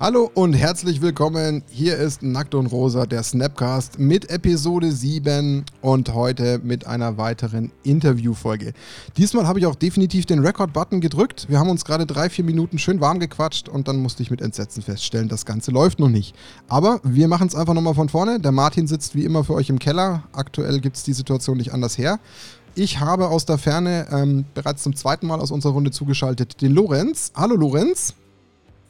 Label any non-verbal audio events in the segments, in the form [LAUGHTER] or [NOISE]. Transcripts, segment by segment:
Hallo und herzlich willkommen. Hier ist Nackt und Rosa, der Snapcast mit Episode 7 und heute mit einer weiteren Interviewfolge. Diesmal habe ich auch definitiv den Record-Button gedrückt. Wir haben uns gerade drei, vier Minuten schön warm gequatscht und dann musste ich mit Entsetzen feststellen, das Ganze läuft noch nicht. Aber wir machen es einfach nochmal von vorne. Der Martin sitzt wie immer für euch im Keller. Aktuell gibt es die Situation nicht anders her. Ich habe aus der Ferne ähm, bereits zum zweiten Mal aus unserer Runde zugeschaltet den Lorenz. Hallo Lorenz.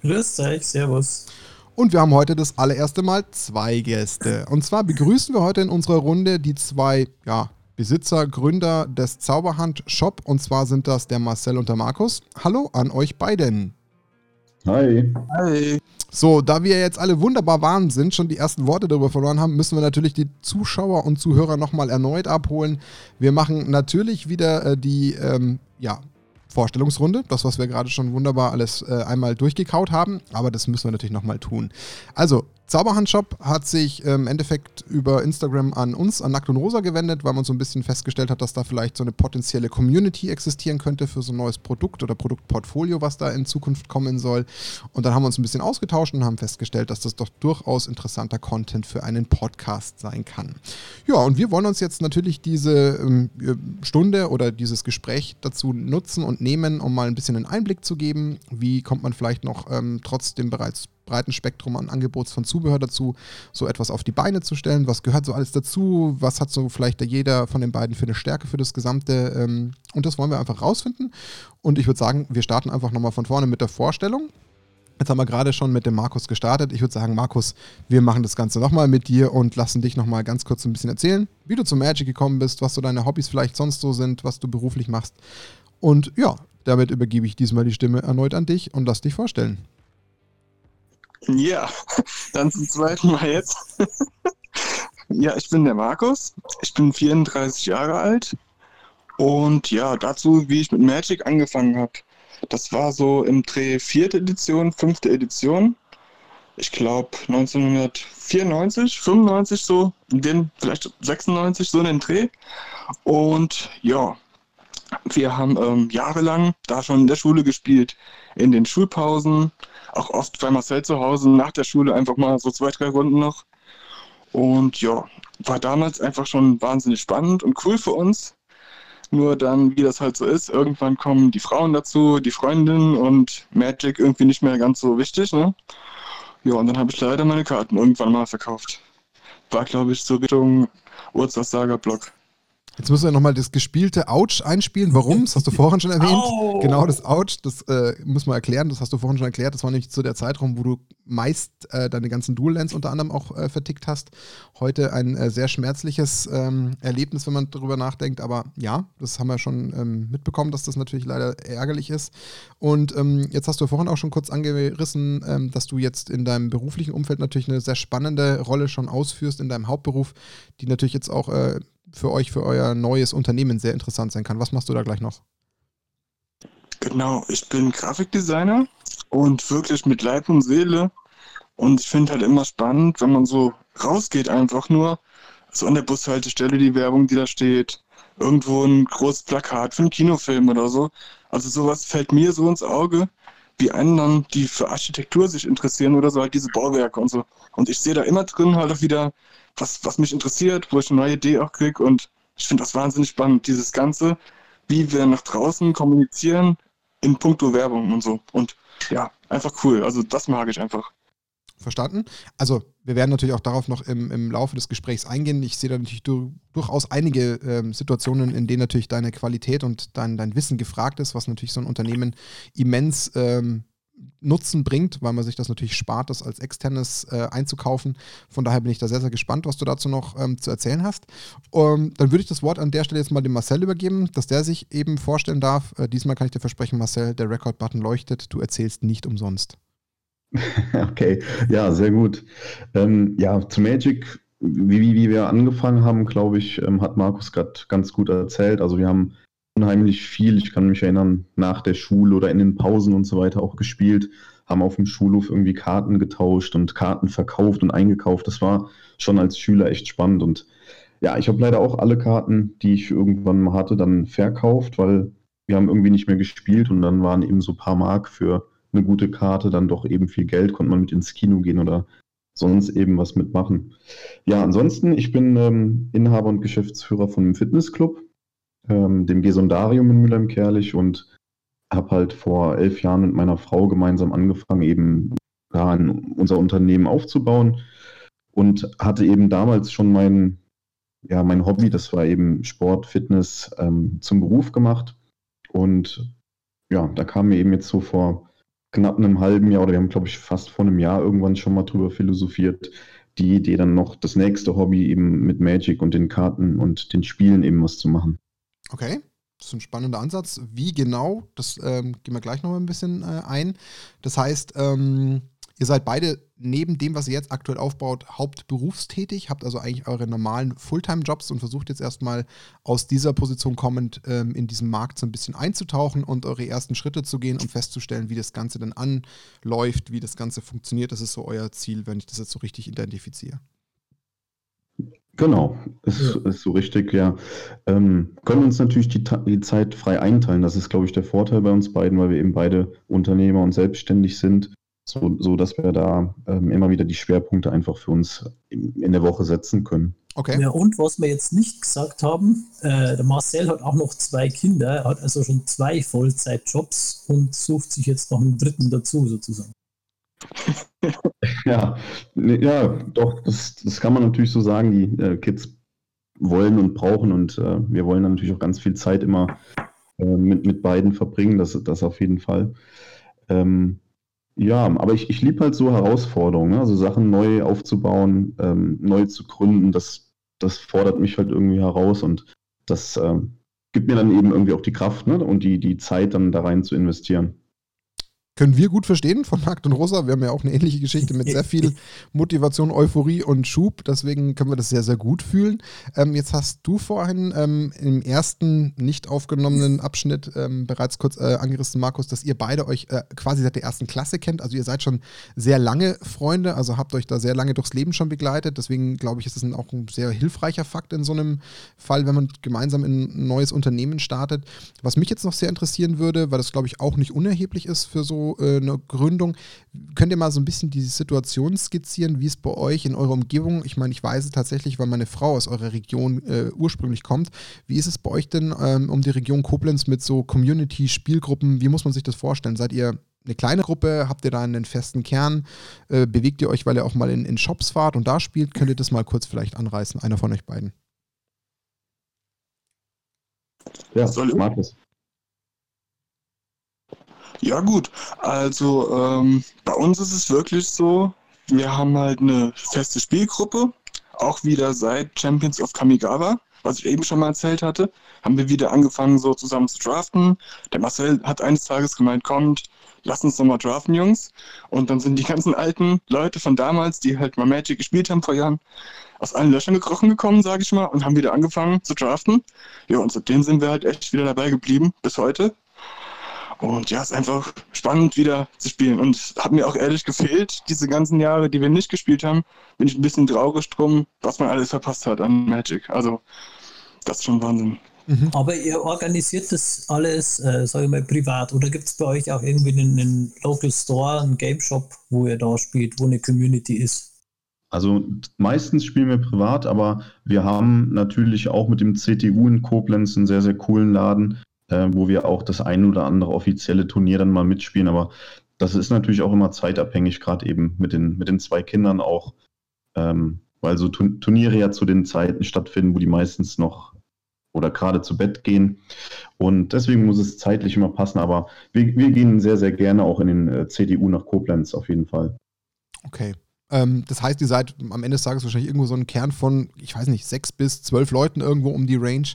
Grüß euch, Servus. Und wir haben heute das allererste Mal zwei Gäste. Und zwar begrüßen wir heute in unserer Runde die zwei ja, Besitzer, Gründer des Zauberhand Shop. Und zwar sind das der Marcel und der Markus. Hallo an euch beiden. Hi. Hi. So, da wir jetzt alle wunderbar warm sind, schon die ersten Worte darüber verloren haben, müssen wir natürlich die Zuschauer und Zuhörer nochmal erneut abholen. Wir machen natürlich wieder äh, die ähm, ja, Vorstellungsrunde. Das, was wir gerade schon wunderbar alles äh, einmal durchgekaut haben. Aber das müssen wir natürlich nochmal tun. Also, Zauberhandshop hat sich ähm, im Endeffekt über Instagram an uns, an Nackt und Rosa gewendet, weil man so ein bisschen festgestellt hat, dass da vielleicht so eine potenzielle Community existieren könnte für so ein neues Produkt oder Produktportfolio, was da in Zukunft kommen soll. Und dann haben wir uns ein bisschen ausgetauscht und haben festgestellt, dass das doch durchaus interessanter Content für einen Podcast sein kann. Ja, und wir wollen uns jetzt natürlich diese ähm, Stunde oder dieses Gespräch dazu nutzen und nehmen, um mal ein bisschen einen Einblick zu geben. Wie kommt man vielleicht noch ähm, trotz dem bereits breiten Spektrum an Angebots von Zubehör dazu, so etwas auf die Beine zu stellen. Was gehört so alles dazu? Was hat so vielleicht jeder von den beiden für eine Stärke für das Gesamte? Ähm, und das wollen wir einfach rausfinden. Und ich würde sagen, wir starten einfach nochmal von vorne mit der Vorstellung. Jetzt haben wir gerade schon mit dem Markus gestartet. Ich würde sagen, Markus, wir machen das Ganze nochmal mit dir und lassen dich nochmal ganz kurz ein bisschen erzählen, wie du zum Magic gekommen bist, was so deine Hobbys vielleicht sonst so sind, was du beruflich machst. Und ja, damit übergebe ich diesmal die Stimme erneut an dich und lass dich vorstellen. Ja, dann zum zweiten Mal jetzt. ja, ich bin der Markus. Ich bin 34 Jahre alt. Und ja, dazu, wie ich mit Magic angefangen habe. Das war so im Dreh vierte Edition, fünfte Edition. Ich glaube 1994, 95 so, in den, vielleicht 96 so in den Dreh. Und ja, wir haben ähm, jahrelang da schon in der Schule gespielt, in den Schulpausen, auch oft bei Marcel zu Hause nach der Schule einfach mal so zwei, drei Runden noch. Und ja, war damals einfach schon wahnsinnig spannend und cool für uns. Nur dann, wie das halt so ist, irgendwann kommen die Frauen dazu, die Freundinnen und Magic irgendwie nicht mehr ganz so wichtig. Ne? Ja, und dann habe ich leider meine Karten irgendwann mal verkauft. War, glaube ich, so Richtung Urzasager-Block. Jetzt müssen wir nochmal das gespielte Ouch einspielen. Warum? Das hast du vorhin schon erwähnt. [LAUGHS] Oh. Genau, das Ouch, das äh, muss man erklären. Das hast du vorhin schon erklärt. Das war nämlich zu der Zeitraum, wo du meist äh, deine ganzen Dual-Lens unter anderem auch äh, vertickt hast. Heute ein äh, sehr schmerzliches ähm, Erlebnis, wenn man darüber nachdenkt. Aber ja, das haben wir schon ähm, mitbekommen, dass das natürlich leider ärgerlich ist. Und ähm, jetzt hast du vorhin auch schon kurz angerissen, ähm, dass du jetzt in deinem beruflichen Umfeld natürlich eine sehr spannende Rolle schon ausführst in deinem Hauptberuf, die natürlich jetzt auch äh, für euch, für euer neues Unternehmen sehr interessant sein kann. Was machst du da gleich noch? Genau, ich bin Grafikdesigner und wirklich mit Leib und Seele. Und ich finde halt immer spannend, wenn man so rausgeht, einfach nur so an der Bushaltestelle die Werbung, die da steht, irgendwo ein großes Plakat für einen Kinofilm oder so. Also sowas fällt mir so ins Auge, wie anderen, die für Architektur sich interessieren oder so, halt diese Bauwerke und so. Und ich sehe da immer drin halt auch wieder was, was mich interessiert, wo ich eine neue Idee auch kriege. Und ich finde das wahnsinnig spannend, dieses Ganze, wie wir nach draußen kommunizieren in puncto Werbung und so. Und ja, einfach cool. Also das mag ich einfach. Verstanden? Also, wir werden natürlich auch darauf noch im, im Laufe des Gesprächs eingehen. Ich sehe da natürlich du, durchaus einige ähm, Situationen, in denen natürlich deine Qualität und dein, dein Wissen gefragt ist, was natürlich so ein Unternehmen immens ähm, Nutzen bringt, weil man sich das natürlich spart, das als externes äh, einzukaufen. Von daher bin ich da sehr, sehr gespannt, was du dazu noch ähm, zu erzählen hast. Um, dann würde ich das Wort an der Stelle jetzt mal dem Marcel übergeben, dass der sich eben vorstellen darf. Äh, diesmal kann ich dir versprechen, Marcel, der Record-Button leuchtet. Du erzählst nicht umsonst. [LAUGHS] okay, ja, sehr gut. Ähm, ja, zu Magic, wie, wie wir angefangen haben, glaube ich, ähm, hat Markus gerade ganz gut erzählt. Also wir haben unheimlich viel. Ich kann mich erinnern, nach der Schule oder in den Pausen und so weiter auch gespielt, haben auf dem Schulhof irgendwie Karten getauscht und Karten verkauft und eingekauft. Das war schon als Schüler echt spannend. Und ja, ich habe leider auch alle Karten, die ich irgendwann mal hatte, dann verkauft, weil wir haben irgendwie nicht mehr gespielt und dann waren eben so ein paar Mark für eine gute Karte dann doch eben viel Geld, konnte man mit ins Kino gehen oder sonst eben was mitmachen. Ja, ansonsten, ich bin ähm, Inhaber und Geschäftsführer von einem Fitnessclub, ähm, dem Gesundarium in Mülheim-Kerlich und habe halt vor elf Jahren mit meiner Frau gemeinsam angefangen, eben ja, unser Unternehmen aufzubauen und hatte eben damals schon mein, ja, mein Hobby, das war eben Sport, Fitness, ähm, zum Beruf gemacht. Und ja, da kam mir eben jetzt so vor knapp einem halben Jahr oder wir haben, glaube ich, fast vor einem Jahr irgendwann schon mal drüber philosophiert, die Idee dann noch das nächste Hobby eben mit Magic und den Karten und den Spielen eben was zu machen. Okay. Das ist ein spannender Ansatz. Wie genau, das ähm, gehen wir gleich noch mal ein bisschen äh, ein. Das heißt, ähm, ihr seid beide neben dem, was ihr jetzt aktuell aufbaut, hauptberufstätig, habt also eigentlich eure normalen Fulltime-Jobs und versucht jetzt erstmal aus dieser Position kommend ähm, in diesem Markt so ein bisschen einzutauchen und eure ersten Schritte zu gehen, um festzustellen, wie das Ganze dann anläuft, wie das Ganze funktioniert. Das ist so euer Ziel, wenn ich das jetzt so richtig identifiziere. Genau, ist, ja. ist so richtig, ja. Ähm, können uns natürlich die, die, Zeit frei einteilen. Das ist, glaube ich, der Vorteil bei uns beiden, weil wir eben beide Unternehmer und selbstständig sind, so, so dass wir da ähm, immer wieder die Schwerpunkte einfach für uns in, in, der Woche setzen können. Okay. Ja, und was wir jetzt nicht gesagt haben, äh, der Marcel hat auch noch zwei Kinder, er hat also schon zwei Vollzeitjobs und sucht sich jetzt noch einen dritten dazu sozusagen. [LAUGHS] ja, ja, doch, das, das kann man natürlich so sagen. Die äh, Kids wollen und brauchen und äh, wir wollen natürlich auch ganz viel Zeit immer äh, mit, mit beiden verbringen, das, das auf jeden Fall. Ähm, ja, aber ich, ich liebe halt so Herausforderungen, ne? also Sachen neu aufzubauen, ähm, neu zu gründen, das, das fordert mich halt irgendwie heraus und das äh, gibt mir dann eben irgendwie auch die Kraft ne? und die, die Zeit dann da rein zu investieren können wir gut verstehen von Markt und Rosa. Wir haben ja auch eine ähnliche Geschichte mit sehr viel [LAUGHS] Motivation, Euphorie und Schub. Deswegen können wir das sehr, sehr gut fühlen. Ähm, jetzt hast du vorhin ähm, im ersten nicht aufgenommenen Abschnitt ähm, bereits kurz äh, angerissen, Markus, dass ihr beide euch äh, quasi seit der ersten Klasse kennt. Also ihr seid schon sehr lange Freunde, also habt euch da sehr lange durchs Leben schon begleitet. Deswegen glaube ich, ist das auch ein sehr hilfreicher Fakt in so einem Fall, wenn man gemeinsam in ein neues Unternehmen startet. Was mich jetzt noch sehr interessieren würde, weil das glaube ich auch nicht unerheblich ist für so äh, eine Gründung. Könnt ihr mal so ein bisschen die Situation skizzieren, wie es bei euch in eurer Umgebung, ich meine, ich weiß es tatsächlich, weil meine Frau aus eurer Region äh, ursprünglich kommt. Wie ist es bei euch denn ähm, um die Region Koblenz mit so Community-Spielgruppen? Wie muss man sich das vorstellen? Seid ihr eine kleine Gruppe? Habt ihr da einen festen Kern? Äh, bewegt ihr euch, weil ihr auch mal in, in Shops fahrt und da spielt? Könnt ihr das mal kurz vielleicht anreißen? Einer von euch beiden. Ja, soll ich? Markus. Ja gut, also ähm, bei uns ist es wirklich so, wir haben halt eine feste Spielgruppe, auch wieder seit Champions of Kamigawa, was ich eben schon mal erzählt hatte, haben wir wieder angefangen so zusammen zu draften. Der Marcel hat eines Tages gemeint, kommt, lass uns doch mal draften, Jungs. Und dann sind die ganzen alten Leute von damals, die halt mal Magic gespielt haben vor Jahren, aus allen Löchern gekrochen gekommen, sage ich mal, und haben wieder angefangen zu draften. Ja, und seitdem sind wir halt echt wieder dabei geblieben, bis heute. Und ja, es ist einfach spannend wieder zu spielen. Und hat mir auch ehrlich gefehlt, diese ganzen Jahre, die wir nicht gespielt haben, bin ich ein bisschen traurig drum, was man alles verpasst hat an Magic. Also, das ist schon Wahnsinn. Mhm. Aber ihr organisiert das alles, äh, sage ich mal, privat oder gibt es bei euch auch irgendwie einen, einen Local Store, einen Game Shop, wo ihr da spielt, wo eine Community ist? Also meistens spielen wir privat, aber wir haben natürlich auch mit dem CTU in Koblenz einen sehr, sehr coolen Laden, äh, wo wir auch das ein oder andere offizielle Turnier dann mal mitspielen. Aber das ist natürlich auch immer zeitabhängig, gerade eben mit den, mit den zwei Kindern auch, ähm, weil so Turniere ja zu den Zeiten stattfinden, wo die meistens noch oder gerade zu Bett gehen. Und deswegen muss es zeitlich immer passen. Aber wir, wir gehen sehr, sehr gerne auch in den äh, CDU nach Koblenz auf jeden Fall. Okay. Ähm, das heißt, ihr seid am Ende des Tages wahrscheinlich irgendwo so ein Kern von, ich weiß nicht, sechs bis zwölf Leuten irgendwo um die Range,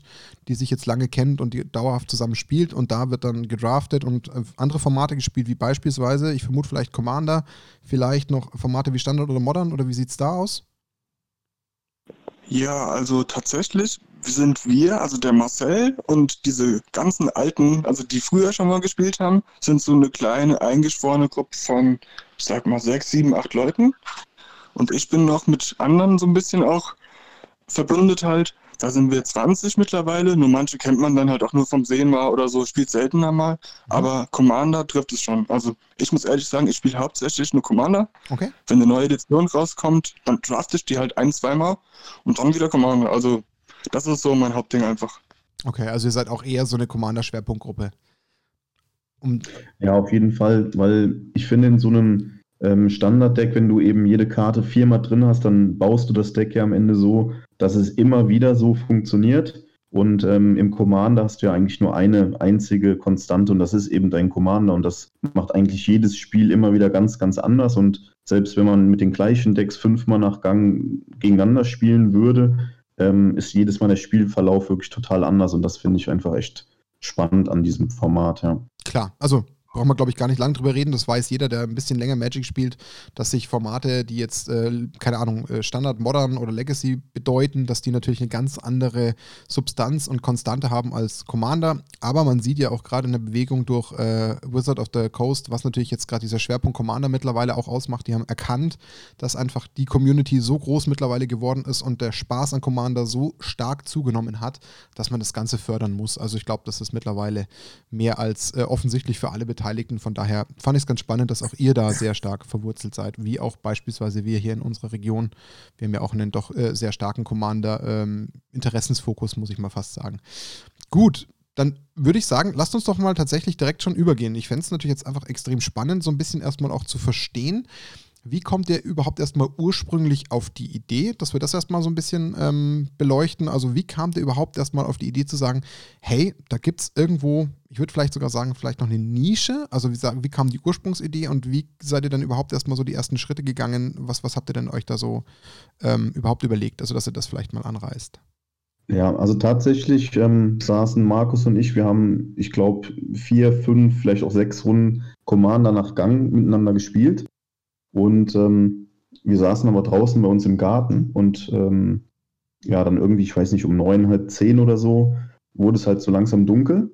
die sich jetzt lange kennt und die dauerhaft zusammen spielt und da wird dann gedraftet und äh, andere Formate gespielt, wie beispielsweise, ich vermute vielleicht Commander, vielleicht noch Formate wie Standard oder Modern oder wie sieht es da aus? Ja, also tatsächlich sind wir, also der Marcel und diese ganzen alten, also die früher schon mal gespielt haben, sind so eine kleine eingeschworene Gruppe von, ich sag mal, sechs, sieben, acht Leuten. Und ich bin noch mit anderen so ein bisschen auch verbündet halt. Da sind wir 20 mittlerweile, nur manche kennt man dann halt auch nur vom Sehen mal oder so, spielt seltener mal. Mhm. Aber Commander trifft es schon. Also ich muss ehrlich sagen, ich spiele hauptsächlich nur Commander. Okay. Wenn eine neue Edition rauskommt, dann draft ich die halt ein, zweimal und dann wieder Commander. Also das ist so mein Hauptding einfach. Okay, also ihr seid auch eher so eine Commander-Schwerpunktgruppe. Um ja, auf jeden Fall, weil ich finde, in so einem ähm, Standard-Deck, wenn du eben jede Karte viermal drin hast, dann baust du das Deck ja am Ende so, dass es immer wieder so funktioniert. Und ähm, im Commander hast du ja eigentlich nur eine einzige Konstante und das ist eben dein Commander. Und das macht eigentlich jedes Spiel immer wieder ganz, ganz anders. Und selbst wenn man mit den gleichen Decks fünfmal nach Gang gegeneinander spielen würde, ähm, ist jedes Mal der Spielverlauf wirklich total anders. Und das finde ich einfach echt spannend an diesem Format, ja. Klar, also brauchen wir, glaube ich, gar nicht lange drüber reden. Das weiß jeder, der ein bisschen länger Magic spielt, dass sich Formate, die jetzt, äh, keine Ahnung, äh, Standard, Modern oder Legacy bedeuten, dass die natürlich eine ganz andere Substanz und Konstante haben als Commander. Aber man sieht ja auch gerade in der Bewegung durch äh, Wizard of the Coast, was natürlich jetzt gerade dieser Schwerpunkt Commander mittlerweile auch ausmacht. Die haben erkannt, dass einfach die Community so groß mittlerweile geworden ist und der Spaß an Commander so stark zugenommen hat, dass man das Ganze fördern muss. Also ich glaube, das ist mittlerweile mehr als äh, offensichtlich für alle Beteiligten Beteiligten. Von daher fand ich es ganz spannend, dass auch ihr da sehr stark verwurzelt seid, wie auch beispielsweise wir hier in unserer Region. Wir haben ja auch einen doch äh, sehr starken Commander, ähm, muss ich mal fast sagen. Gut, dann würde ich sagen, lasst uns doch mal tatsächlich direkt schon übergehen. Ich fände es natürlich jetzt einfach extrem spannend, so ein bisschen erstmal auch zu verstehen, wie kommt ihr überhaupt erstmal ursprünglich auf die Idee, dass wir das erstmal so ein bisschen ähm, beleuchten? Also, wie kam der überhaupt erstmal auf die Idee zu sagen, hey, da gibt es irgendwo, ich würde vielleicht sogar sagen, vielleicht noch eine Nische? Also, wie, wie kam die Ursprungsidee und wie seid ihr dann überhaupt erstmal so die ersten Schritte gegangen? Was, was habt ihr denn euch da so ähm, überhaupt überlegt? Also, dass ihr das vielleicht mal anreißt. Ja, also tatsächlich ähm, saßen Markus und ich, wir haben, ich glaube, vier, fünf, vielleicht auch sechs Runden Commander nach Gang miteinander gespielt. Und ähm, wir saßen aber draußen bei uns im Garten und ähm, ja, dann irgendwie, ich weiß nicht, um neun, halb zehn oder so, wurde es halt so langsam dunkel.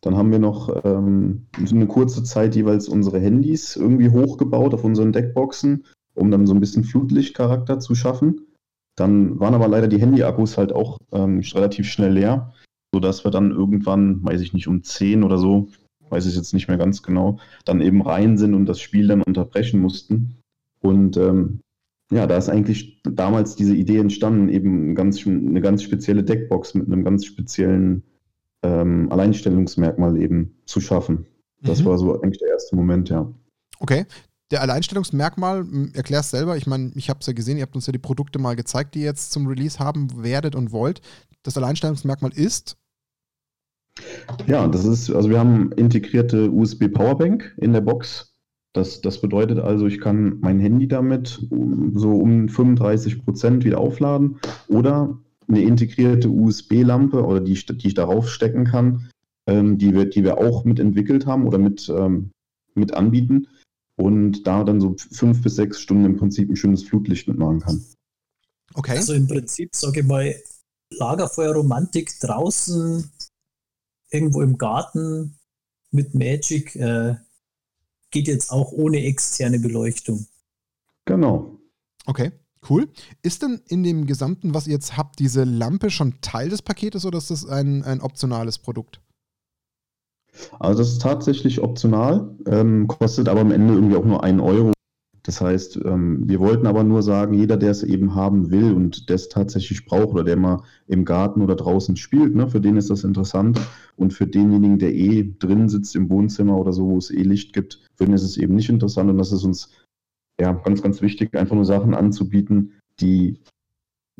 Dann haben wir noch ähm, eine kurze Zeit jeweils unsere Handys irgendwie hochgebaut auf unseren Deckboxen, um dann so ein bisschen Flutlichtcharakter zu schaffen. Dann waren aber leider die Handy-Akkus halt auch ähm, relativ schnell leer, sodass wir dann irgendwann, weiß ich nicht, um zehn oder so, weiß ich jetzt nicht mehr ganz genau, dann eben rein sind und das Spiel dann unterbrechen mussten. Und ähm, ja, da ist eigentlich damals diese Idee entstanden, eben ganz, eine ganz spezielle Deckbox mit einem ganz speziellen ähm, Alleinstellungsmerkmal eben zu schaffen. Das mhm. war so eigentlich der erste Moment, ja. Okay. Der Alleinstellungsmerkmal, erklär's selber. Ich meine, ich habe es ja gesehen, ihr habt uns ja die Produkte mal gezeigt, die ihr jetzt zum Release haben werdet und wollt. Das Alleinstellungsmerkmal ist, ja, das ist, also wir haben integrierte USB Powerbank in der Box. Das, das bedeutet also, ich kann mein Handy damit so um 35 Prozent wieder aufladen oder eine integrierte USB-Lampe oder die, die ich darauf stecken kann, ähm, die, wir, die wir auch mit entwickelt haben oder mit, ähm, mit anbieten und da dann so fünf bis sechs Stunden im Prinzip ein schönes Flutlicht mitmachen kann. Okay. Also im Prinzip, sage ich mal, Lagerfeuerromantik draußen irgendwo im Garten mit Magic äh, geht jetzt auch ohne externe Beleuchtung. Genau. Okay, cool. Ist denn in dem Gesamten, was ihr jetzt habt, diese Lampe schon Teil des Paketes oder ist das ein, ein optionales Produkt? Also das ist tatsächlich optional, ähm, kostet aber am Ende irgendwie auch nur einen Euro. Das heißt, ähm, wir wollten aber nur sagen, jeder, der es eben haben will und es tatsächlich braucht oder der mal im Garten oder draußen spielt, ne, für den ist das interessant. Und für denjenigen, der eh drin sitzt im Wohnzimmer oder so, wo es eh Licht gibt, für den ist es eben nicht interessant. Und das ist uns ja ganz, ganz wichtig, einfach nur Sachen anzubieten, die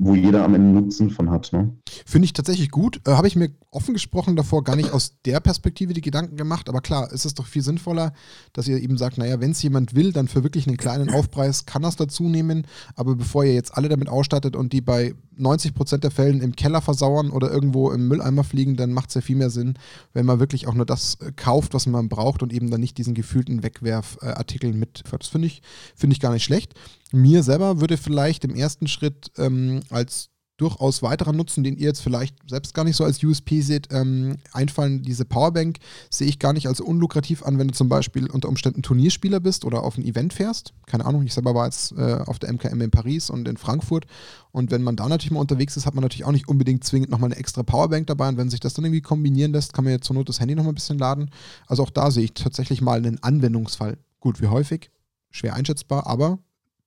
wo jeder am Ende Nutzen von hat. Ne? Finde ich tatsächlich gut. Äh, Habe ich mir offen gesprochen davor gar nicht aus der Perspektive die Gedanken gemacht, aber klar, ist es doch viel sinnvoller, dass ihr eben sagt, naja, wenn es jemand will, dann für wirklich einen kleinen Aufpreis kann das dazu nehmen, aber bevor ihr jetzt alle damit ausstattet und die bei 90 Prozent der Fällen im Keller versauern oder irgendwo im Mülleimer fliegen, dann macht es ja viel mehr Sinn, wenn man wirklich auch nur das äh, kauft, was man braucht und eben dann nicht diesen gefühlten Wegwerfartikel mitführt. Das finde ich, find ich gar nicht schlecht. Mir selber würde vielleicht im ersten Schritt ähm, als durchaus weiterer Nutzen, den ihr jetzt vielleicht selbst gar nicht so als USP seht, ähm, einfallen. Diese Powerbank sehe ich gar nicht als unlukrativ an, wenn du zum Beispiel unter Umständen Turnierspieler bist oder auf ein Event fährst. Keine Ahnung, ich selber war jetzt äh, auf der MKM in Paris und in Frankfurt. Und wenn man da natürlich mal unterwegs ist, hat man natürlich auch nicht unbedingt zwingend nochmal eine extra Powerbank dabei. Und wenn sich das dann irgendwie kombinieren lässt, kann man jetzt zur Not das Handy nochmal ein bisschen laden. Also auch da sehe ich tatsächlich mal einen Anwendungsfall. Gut, wie häufig? Schwer einschätzbar, aber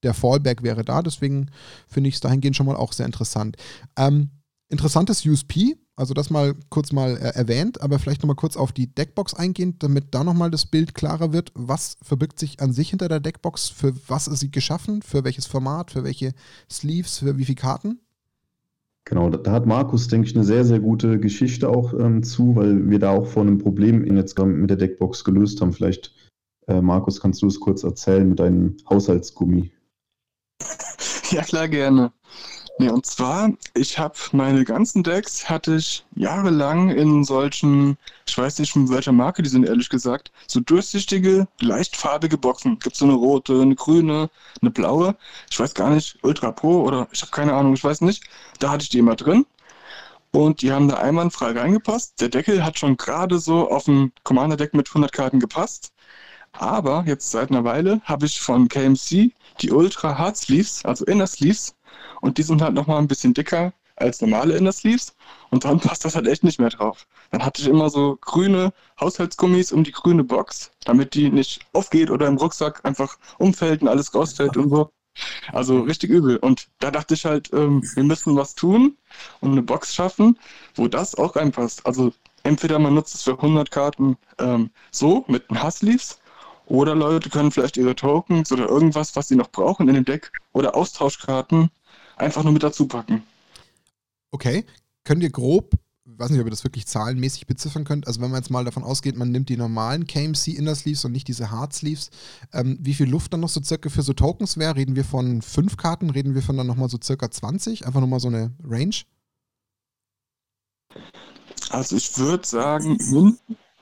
der Fallback wäre da. Deswegen finde ich es dahingehend schon mal auch sehr interessant. Ähm, interessantes USP, also das mal kurz mal äh, erwähnt, aber vielleicht nochmal kurz auf die Deckbox eingehend, damit da nochmal das Bild klarer wird. Was verbirgt sich an sich hinter der Deckbox? Für was ist sie geschaffen? Für welches Format? Für welche Sleeves? Für wie viele Karten? Genau, da hat Markus, denke ich, eine sehr, sehr gute Geschichte auch ähm, zu, weil wir da auch vor einem Problem in jetzt mit der Deckbox gelöst haben. Vielleicht, äh, Markus, kannst du es kurz erzählen mit deinem Haushaltsgummi? [LAUGHS] Ja, klar, gerne. Nee, und zwar, ich habe meine ganzen Decks, hatte ich jahrelang in solchen, ich weiß nicht von welcher Marke die sind, ehrlich gesagt, so durchsichtige, leichtfarbige Boxen. Gibt so eine rote, eine grüne, eine blaue. Ich weiß gar nicht, Ultra Pro oder ich habe keine Ahnung, ich weiß nicht. Da hatte ich die immer drin. Und die haben da einwandfrei reingepasst. Der Deckel hat schon gerade so auf ein Commander-Deck mit 100 Karten gepasst. Aber jetzt seit einer Weile habe ich von KMC die Ultra Hard Sleeves, also Inner Sleeves. Und die sind halt nochmal ein bisschen dicker als normale Inner Sleeves. Und dann [LAUGHS] passt das halt echt nicht mehr drauf. Dann hatte ich immer so grüne Haushaltsgummis um die grüne Box, damit die nicht aufgeht oder im Rucksack einfach umfällt und alles rausfällt und so. Also richtig übel. Und da dachte ich halt, ähm, wir müssen was tun und eine Box schaffen, wo das auch reinpasst. Also entweder man nutzt es für 100 Karten ähm, so mit den Hassleaves oder Leute können vielleicht ihre Tokens oder irgendwas, was sie noch brauchen in dem Deck oder Austauschkarten einfach nur mit dazu packen. Okay. Könnt ihr grob, ich weiß nicht, ob ihr das wirklich zahlenmäßig beziffern könnt, also wenn man jetzt mal davon ausgeht, man nimmt die normalen KMC Inner Sleeves und nicht diese Hard Sleeves, ähm, wie viel Luft dann noch so circa für so Tokens wäre? Reden wir von fünf Karten? Reden wir von dann nochmal so circa 20? Einfach nochmal so eine Range? Also ich würde sagen,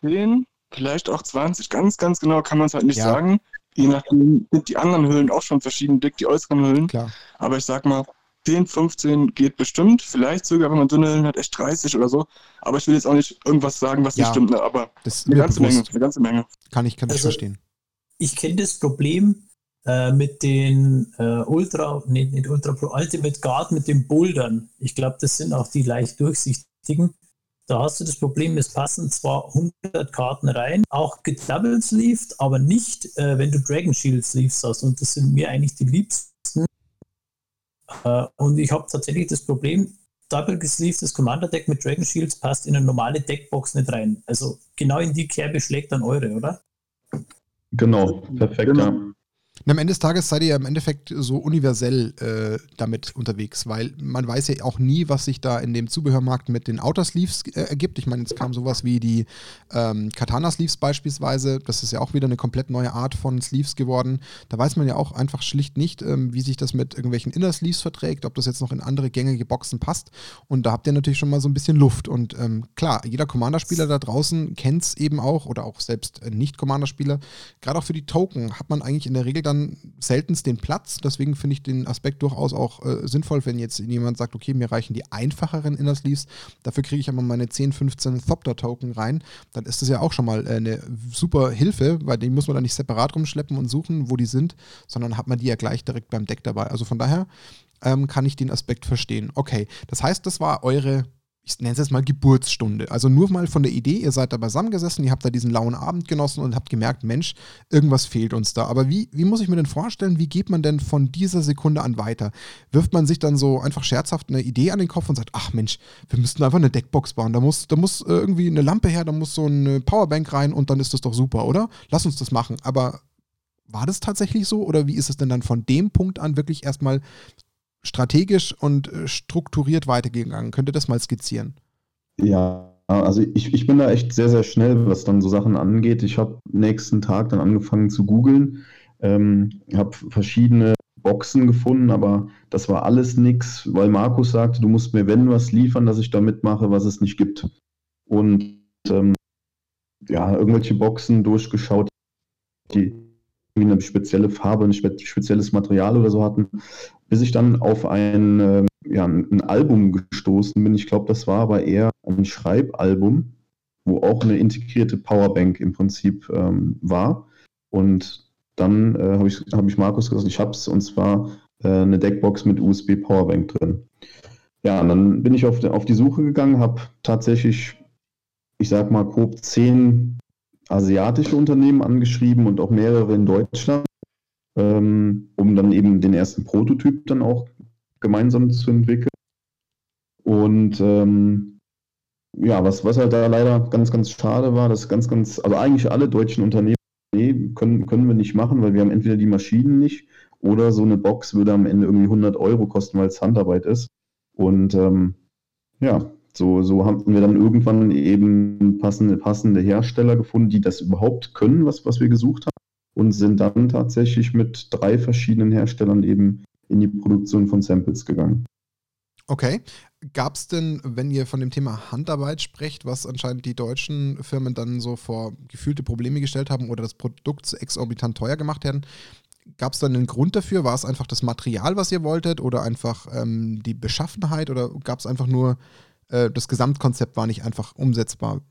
10 vielleicht auch 20, ganz, ganz genau kann man es halt nicht ja. sagen. Je nachdem sind die anderen Hüllen auch schon verschieden dick, die äußeren Hüllen. Klar. Aber ich sag mal, 10, 15 geht bestimmt. Vielleicht sogar, wenn man dünne Hüllen hat, echt 30 oder so. Aber ich will jetzt auch nicht irgendwas sagen, was ja, nicht stimmt. Ne? Aber eine ganze bewusst. Menge, eine ganze Menge. Kann ich, kann also, ich verstehen. Ich kenne das Problem äh, mit den äh, Ultra, nee, nicht Ultra Pro, Ultimate Guard mit den Bouldern. Ich glaube, das sind auch die leicht durchsichtigen. Da hast du das Problem, es passen zwar 100 Karten rein, auch gedouble sleeved, aber nicht, äh, wenn du Dragon Shield Sleeves hast. Und das sind mir eigentlich die liebsten. Äh, und ich habe tatsächlich das Problem, double gesleevedes Commander Deck mit Dragon Shields passt in eine normale Deckbox nicht rein. Also genau in die Kerbe schlägt dann eure, oder? Genau, perfekt, genau. ja. Und am Ende des Tages seid ihr ja im Endeffekt so universell äh, damit unterwegs, weil man weiß ja auch nie, was sich da in dem Zubehörmarkt mit den Outer Sleeves äh, ergibt. Ich meine, jetzt kam sowas wie die ähm, Katana Sleeves beispielsweise. Das ist ja auch wieder eine komplett neue Art von Sleeves geworden. Da weiß man ja auch einfach schlicht nicht, ähm, wie sich das mit irgendwelchen Inner Sleeves verträgt, ob das jetzt noch in andere gängige Boxen passt. Und da habt ihr natürlich schon mal so ein bisschen Luft. Und ähm, klar, jeder Commander-Spieler da draußen kennt es eben auch oder auch selbst äh, Nicht-Commander-Spieler. Gerade auch für die Token hat man eigentlich in der Regel dann dann seltenst den Platz. Deswegen finde ich den Aspekt durchaus auch äh, sinnvoll, wenn jetzt jemand sagt, okay, mir reichen die einfacheren Inner Sleeves, dafür kriege ich aber meine 10, 15 Thopter-Token rein. Dann ist das ja auch schon mal äh, eine super Hilfe, weil die muss man dann nicht separat rumschleppen und suchen, wo die sind, sondern hat man die ja gleich direkt beim Deck dabei. Also von daher ähm, kann ich den Aspekt verstehen. Okay, das heißt, das war eure ich nenne es jetzt mal Geburtsstunde. Also nur mal von der Idee, ihr seid da beisammengesessen, ihr habt da diesen lauen Abend genossen und habt gemerkt, Mensch, irgendwas fehlt uns da. Aber wie, wie muss ich mir denn vorstellen, wie geht man denn von dieser Sekunde an weiter? Wirft man sich dann so einfach scherzhaft eine Idee an den Kopf und sagt, ach Mensch, wir müssten einfach eine Deckbox bauen. Da muss, da muss äh, irgendwie eine Lampe her, da muss so eine Powerbank rein und dann ist das doch super, oder? Lass uns das machen. Aber war das tatsächlich so oder wie ist es denn dann von dem Punkt an wirklich erstmal strategisch und äh, strukturiert weitergegangen? Könnt ihr das mal skizzieren? Ja, also ich, ich bin da echt sehr, sehr schnell, was dann so Sachen angeht. Ich habe nächsten Tag dann angefangen zu googeln, ähm, habe verschiedene Boxen gefunden, aber das war alles nichts, weil Markus sagte, du musst mir wenn was liefern, dass ich da mitmache, was es nicht gibt. Und ähm, ja, irgendwelche Boxen durchgeschaut, die eine spezielle Farbe, ein spezielles Material oder so hatten, bis ich dann auf ein äh, ja, ein Album gestoßen bin. Ich glaube, das war aber eher ein Schreibalbum, wo auch eine integrierte Powerbank im Prinzip ähm, war. Und dann äh, habe ich, hab ich Markus gesagt, ich habe es und zwar äh, eine Deckbox mit USB Powerbank drin. Ja, und dann bin ich auf, auf die Suche gegangen, habe tatsächlich, ich sag mal, grob zehn asiatische Unternehmen angeschrieben und auch mehrere in Deutschland, ähm, um dann eben den ersten Prototyp dann auch gemeinsam zu entwickeln. Und ähm, ja, was, was halt da leider ganz, ganz schade war, dass ganz, ganz, also eigentlich alle deutschen Unternehmen, nee, können, können wir nicht machen, weil wir haben entweder die Maschinen nicht oder so eine Box würde am Ende irgendwie 100 Euro kosten, weil es Handarbeit ist. Und ähm, ja, so, so haben wir dann irgendwann eben passende, passende Hersteller gefunden, die das überhaupt können, was, was wir gesucht haben. Und sind dann tatsächlich mit drei verschiedenen Herstellern eben in die Produktion von Samples gegangen. Okay. Gab es denn, wenn ihr von dem Thema Handarbeit sprecht, was anscheinend die deutschen Firmen dann so vor gefühlte Probleme gestellt haben oder das Produkt exorbitant teuer gemacht werden, gab es dann einen Grund dafür? War es einfach das Material, was ihr wolltet oder einfach ähm, die Beschaffenheit oder gab es einfach nur, äh, das Gesamtkonzept war nicht einfach umsetzbar?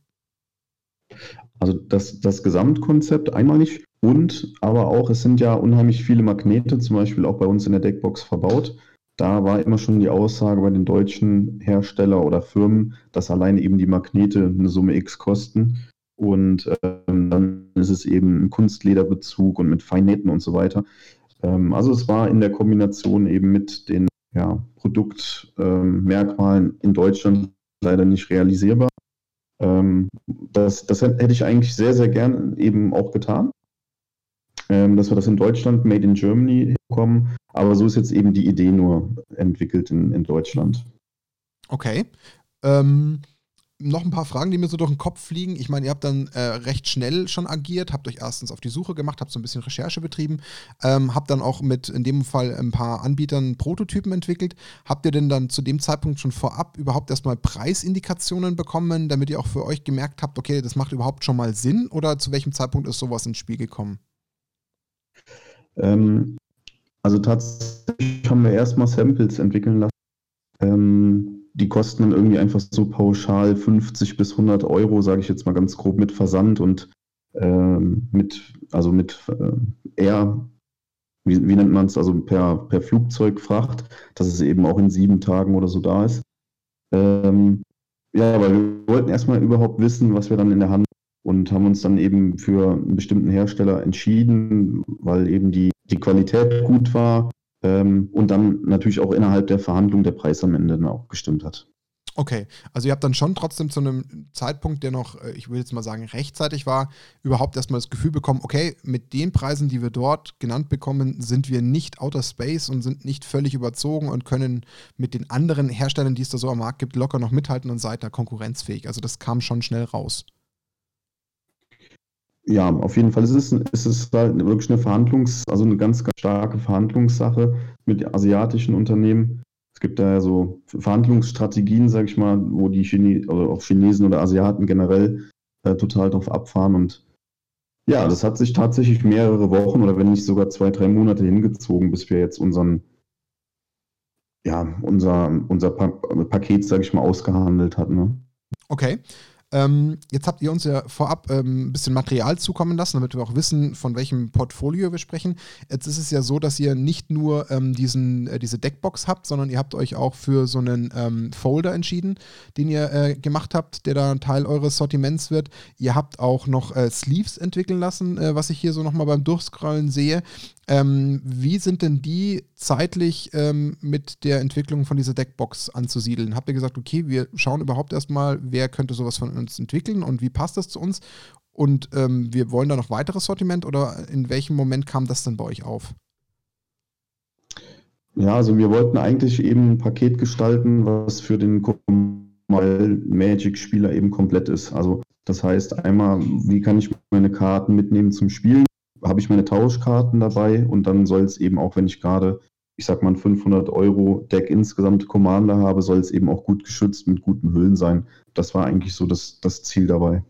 Also das, das Gesamtkonzept einmal nicht und aber auch, es sind ja unheimlich viele Magnete, zum Beispiel auch bei uns in der Deckbox verbaut. Da war immer schon die Aussage bei den deutschen Hersteller oder Firmen, dass alleine eben die Magnete eine Summe X kosten. Und ähm, dann ist es eben ein Kunstlederbezug und mit Feinnähten und so weiter. Ähm, also es war in der Kombination eben mit den ja, Produktmerkmalen ähm, in Deutschland leider nicht realisierbar. Ähm, das, das hätte ich eigentlich sehr, sehr gern eben auch getan ähm, dass wir das in Deutschland, Made in Germany, hinkommen. Aber so ist jetzt eben die Idee nur entwickelt in, in Deutschland. Okay. Ähm, noch ein paar Fragen, die mir so durch den Kopf fliegen. Ich meine, ihr habt dann äh, recht schnell schon agiert, habt euch erstens auf die Suche gemacht, habt so ein bisschen Recherche betrieben, ähm, habt dann auch mit in dem Fall ein paar Anbietern Prototypen entwickelt. Habt ihr denn dann zu dem Zeitpunkt schon vorab überhaupt erstmal Preisindikationen bekommen, damit ihr auch für euch gemerkt habt, okay, das macht überhaupt schon mal Sinn oder zu welchem Zeitpunkt ist sowas ins Spiel gekommen? Ähm, also tatsächlich haben wir erstmal Samples entwickeln lassen. Ähm, die kosten dann irgendwie einfach so pauschal 50 bis 100 Euro, sage ich jetzt mal ganz grob, mit Versand und ähm, mit, also mit äh, Air, wie, wie nennt man es, also per, per Flugzeugfracht, dass es eben auch in sieben Tagen oder so da ist. Ähm, ja, weil wir wollten erstmal überhaupt wissen, was wir dann in der Hand und haben uns dann eben für einen bestimmten Hersteller entschieden, weil eben die, die Qualität gut war ähm, und dann natürlich auch innerhalb der Verhandlung der Preis am Ende dann auch gestimmt hat. Okay, also ihr habt dann schon trotzdem zu einem Zeitpunkt, der noch, äh, ich will jetzt mal sagen, rechtzeitig war, überhaupt erstmal das Gefühl bekommen, okay, mit den Preisen, die wir dort genannt bekommen, sind wir nicht outer space und sind nicht völlig überzogen und können mit den anderen Herstellern, die es da so am Markt gibt, locker noch mithalten und seid da konkurrenzfähig. Also das kam schon schnell raus. Ja, auf jeden Fall ist es, ist es halt wirklich eine Verhandlungs-, also eine ganz, ganz starke Verhandlungssache mit asiatischen Unternehmen. Es gibt da ja so Verhandlungsstrategien, sag ich mal, wo die Chine oder auch Chinesen oder Asiaten generell äh, total drauf abfahren. Und ja, das hat sich tatsächlich mehrere Wochen oder wenn nicht sogar zwei, drei Monate hingezogen, bis wir jetzt unseren, ja, unser, unser pa Paket, sag ich mal, ausgehandelt hatten. Ne? Okay. Ähm, jetzt habt ihr uns ja vorab ähm, ein bisschen Material zukommen lassen, damit wir auch wissen, von welchem Portfolio wir sprechen. Jetzt ist es ja so, dass ihr nicht nur ähm, diesen, äh, diese Deckbox habt, sondern ihr habt euch auch für so einen ähm, Folder entschieden, den ihr äh, gemacht habt, der da ein Teil eures Sortiments wird. Ihr habt auch noch äh, Sleeves entwickeln lassen, äh, was ich hier so nochmal beim Durchscrollen sehe. Ähm, wie sind denn die zeitlich ähm, mit der Entwicklung von dieser Deckbox anzusiedeln? Habt ihr gesagt, okay, wir schauen überhaupt erstmal, wer könnte sowas von uns entwickeln und wie passt das zu uns? Und ähm, wir wollen da noch weiteres Sortiment oder in welchem Moment kam das denn bei euch auf? Ja, also wir wollten eigentlich eben ein Paket gestalten, was für den Magic-Spieler eben komplett ist. Also das heißt einmal, wie kann ich meine Karten mitnehmen zum Spielen? habe ich meine Tauschkarten dabei und dann soll es eben auch, wenn ich gerade, ich sag mal, ein 500 Euro Deck insgesamt Commander habe, soll es eben auch gut geschützt mit guten Hüllen sein. Das war eigentlich so das, das Ziel dabei.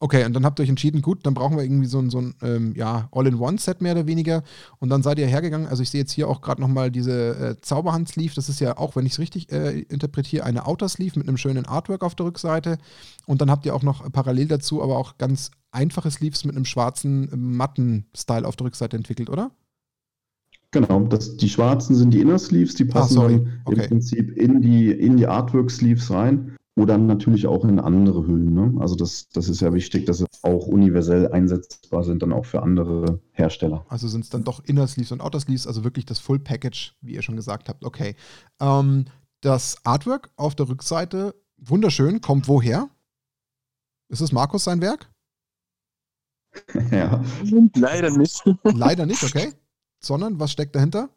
Okay, und dann habt ihr euch entschieden, gut, dann brauchen wir irgendwie so ein, so ein ähm, ja, All-in-One-Set mehr oder weniger. Und dann seid ihr hergegangen. Also ich sehe jetzt hier auch gerade nochmal diese äh, Zauberhand-Sleeve. Das ist ja auch, wenn ich es richtig äh, interpretiere, eine Outer-Sleeve mit einem schönen Artwork auf der Rückseite. Und dann habt ihr auch noch parallel dazu aber auch ganz einfache Sleeves mit einem schwarzen äh, Matten-Style auf der Rückseite entwickelt, oder? Genau, das, die schwarzen sind die Inner Sleeves, die ah, passen ah, dann okay. im Prinzip in die, in die Artwork-Sleeves rein. Oder natürlich auch in andere Hüllen. Ne? Also das, das ist ja wichtig, dass sie auch universell einsetzbar sind, dann auch für andere Hersteller. Also sind es dann doch Inner Sleeves und Outer Sleeves, also wirklich das Full Package, wie ihr schon gesagt habt. Okay. Ähm, das Artwork auf der Rückseite, wunderschön, kommt woher? Ist es Markus sein Werk? [LAUGHS] ja. Leider nicht. Leider nicht, okay. Sondern was steckt dahinter?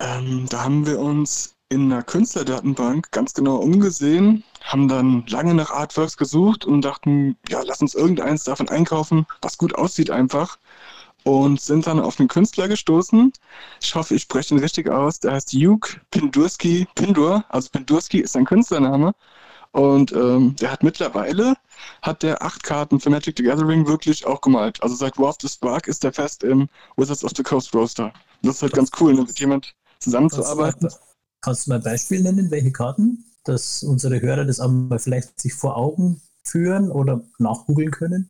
Ähm, da haben wir uns in einer Künstlerdatenbank ganz genau umgesehen, haben dann lange nach Artworks gesucht und dachten, ja, lass uns irgendeins davon einkaufen, was gut aussieht einfach. Und sind dann auf einen Künstler gestoßen. Ich hoffe, ich spreche ihn richtig aus. Der heißt Juk Pindurski Pindur. Also Pindurski ist sein Künstlername. Und ähm, der hat mittlerweile, hat der acht Karten für Magic the Gathering wirklich auch gemalt. Also seit War of the Spark ist der fest im Wizards of the Coast Roaster. Das ist halt ganz cool, ne, mit jemand zusammenzuarbeiten. Kannst du mal ein Beispiel nennen, welche Karten, dass unsere Hörer das einmal vielleicht sich vor Augen führen oder nachgoogeln können?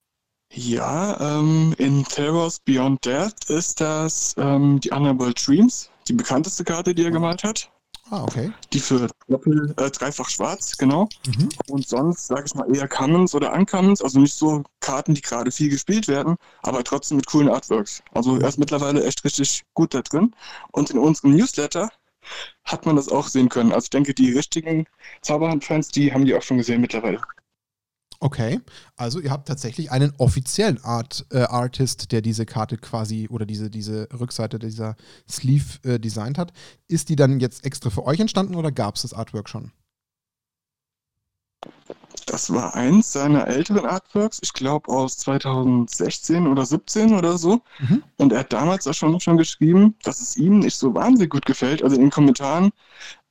Ja, ähm, in Terrors Beyond Death ist das ähm, die Underworld Dreams, die bekannteste Karte, die er gemalt hat. Ah, okay. Die für Doppel, äh, dreifach schwarz, genau. Mhm. Und sonst, sage ich mal, eher Commons oder Uncommons, also nicht so Karten, die gerade viel gespielt werden, aber trotzdem mit coolen Artworks. Also er ist mittlerweile echt richtig gut da drin. Und in unserem Newsletter hat man das auch sehen können. Also ich denke, die richtigen Zauberhand-Fans, die haben die auch schon gesehen mittlerweile. Okay, also ihr habt tatsächlich einen offiziellen Art, äh, Artist, der diese Karte quasi oder diese, diese Rückseite dieser Sleeve äh, designt hat. Ist die dann jetzt extra für euch entstanden oder gab es das Artwork schon? Das war eins seiner älteren Artworks, ich glaube aus 2016 oder 17 oder so. Mhm. Und er hat damals auch schon, schon geschrieben, dass es ihm nicht so wahnsinnig gut gefällt. Also in den Kommentaren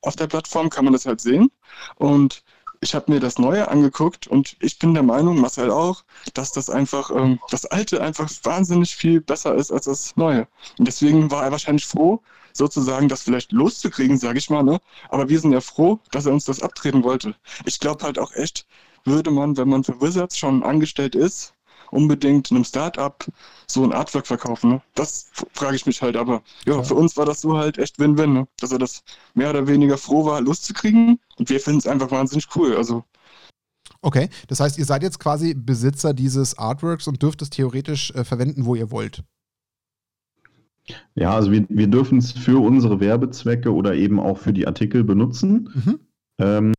auf der Plattform kann man das halt sehen. Und ich habe mir das Neue angeguckt und ich bin der Meinung, Marcel auch, dass das einfach, ähm, das Alte einfach wahnsinnig viel besser ist als das Neue. Und deswegen war er wahrscheinlich froh, sozusagen das vielleicht loszukriegen, sage ich mal. Ne? Aber wir sind ja froh, dass er uns das abtreten wollte. Ich glaube halt auch echt, würde man, wenn man für Wizards schon angestellt ist, unbedingt einem Startup so ein Artwork verkaufen. Ne? Das frage ich mich halt. Aber ja, ja, für uns war das so halt echt Win-Win, ne? dass er das mehr oder weniger froh war, Lust zu kriegen. Und wir finden es einfach wahnsinnig cool. Also Okay, das heißt, ihr seid jetzt quasi Besitzer dieses Artworks und dürft es theoretisch äh, verwenden, wo ihr wollt. Ja, also wir, wir dürfen es für unsere Werbezwecke oder eben auch für die Artikel benutzen. Mhm. Ähm,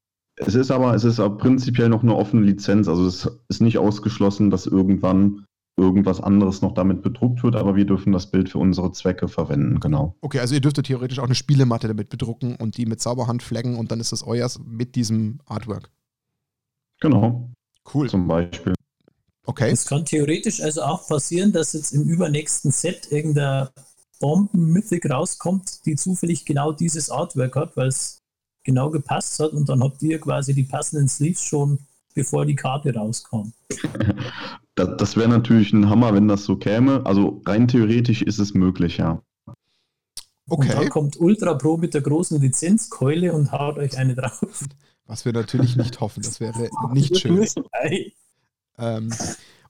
es ist aber, es ist aber prinzipiell noch eine offene Lizenz. Also es ist nicht ausgeschlossen, dass irgendwann irgendwas anderes noch damit bedruckt wird, aber wir dürfen das Bild für unsere Zwecke verwenden, genau. Okay, also ihr dürftet theoretisch auch eine Spielematte damit bedrucken und die mit Zauberhand flaggen und dann ist es euers mit diesem Artwork. Genau. Cool. Zum Beispiel. Okay. Es kann theoretisch also auch passieren, dass jetzt im übernächsten Set irgendein Bomben-Mythic rauskommt, die zufällig genau dieses Artwork hat, weil es genau gepasst hat und dann habt ihr quasi die passenden Sleeves schon, bevor die Karte rauskam. [LAUGHS] Das, das wäre natürlich ein Hammer, wenn das so käme. Also rein theoretisch ist es möglich, ja. Okay. Und dann kommt Ultra Pro mit der großen Lizenzkeule und haut euch eine drauf. Was wir natürlich nicht hoffen, das wäre [LAUGHS] nicht schön. Ähm,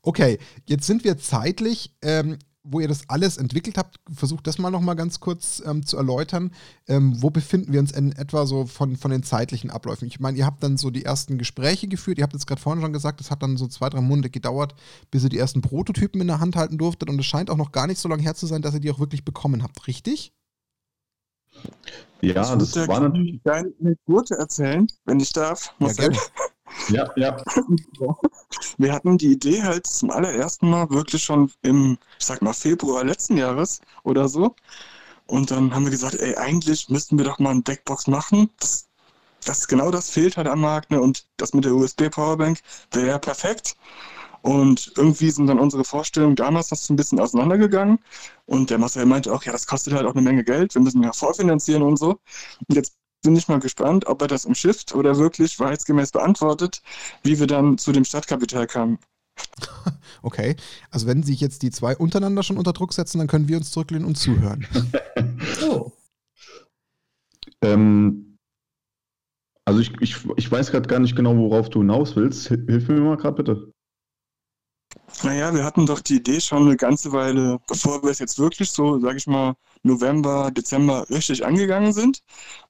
okay, jetzt sind wir zeitlich ähm, wo ihr das alles entwickelt habt, versucht das mal nochmal ganz kurz ähm, zu erläutern. Ähm, wo befinden wir uns in etwa so von, von den zeitlichen Abläufen? Ich meine, ihr habt dann so die ersten Gespräche geführt. Ihr habt jetzt gerade vorhin schon gesagt, es hat dann so zwei, drei Monate gedauert, bis ihr die ersten Prototypen in der Hand halten durftet. Und es scheint auch noch gar nicht so lange her zu sein, dass ihr die auch wirklich bekommen habt, richtig? Ja, das, das war natürlich. Eine Anekdote erzählen, wenn ich darf. Ja. [LAUGHS] Ja, ja. [LAUGHS] Wir hatten die Idee halt zum allerersten Mal wirklich schon im, ich sag mal, Februar letzten Jahres oder so. Und dann haben wir gesagt, ey, eigentlich müssten wir doch mal eine Deckbox machen. Das, das genau das fehlt halt am Markt, ne? Und das mit der USB-Powerbank wäre perfekt. Und irgendwie sind dann unsere Vorstellungen damals noch so ein bisschen auseinandergegangen. Und der Marcel meinte auch, ja, das kostet halt auch eine Menge Geld. Wir müssen ja vorfinanzieren und so. Und jetzt bin ich mal gespannt, ob er das im Shift oder wirklich wahrheitsgemäß beantwortet, wie wir dann zu dem Stadtkapital kamen. [LAUGHS] Okay, also wenn sich jetzt die zwei untereinander schon unter Druck setzen, dann können wir uns zurücklehnen und zuhören. [LAUGHS] oh. ähm, also ich, ich, ich weiß gerade gar nicht genau, worauf du hinaus willst. Hilf mir mal gerade bitte. Naja, wir hatten doch die Idee schon eine ganze Weile, bevor wir es jetzt wirklich so, sag ich mal, November, Dezember richtig angegangen sind.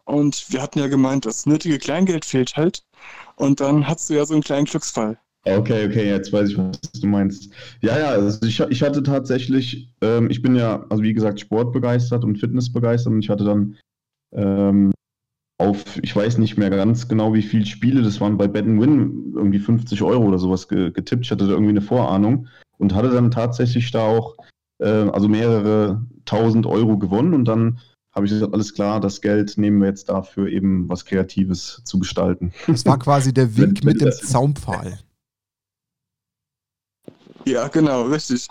Und wir hatten ja gemeint, das nötige Kleingeld fehlt halt. Und dann hast du ja so einen kleinen Glücksfall. Okay, okay, jetzt weiß ich, was du meinst. Ja, ja, also ich, ich hatte tatsächlich, ähm, ich bin ja, also wie gesagt, sportbegeistert und fitnessbegeistert und ich hatte dann ähm, auf, ich weiß nicht mehr ganz genau, wie viele Spiele, das waren bei Bet Win irgendwie 50 Euro oder sowas getippt. Ich hatte da irgendwie eine Vorahnung und hatte dann tatsächlich da auch äh, also mehrere tausend Euro gewonnen und dann habe ich gesagt, alles klar, das Geld nehmen wir jetzt dafür eben was Kreatives zu gestalten. Das war quasi der [LAUGHS] Wink mit dem Zaumpfahl. Ja, genau, richtig.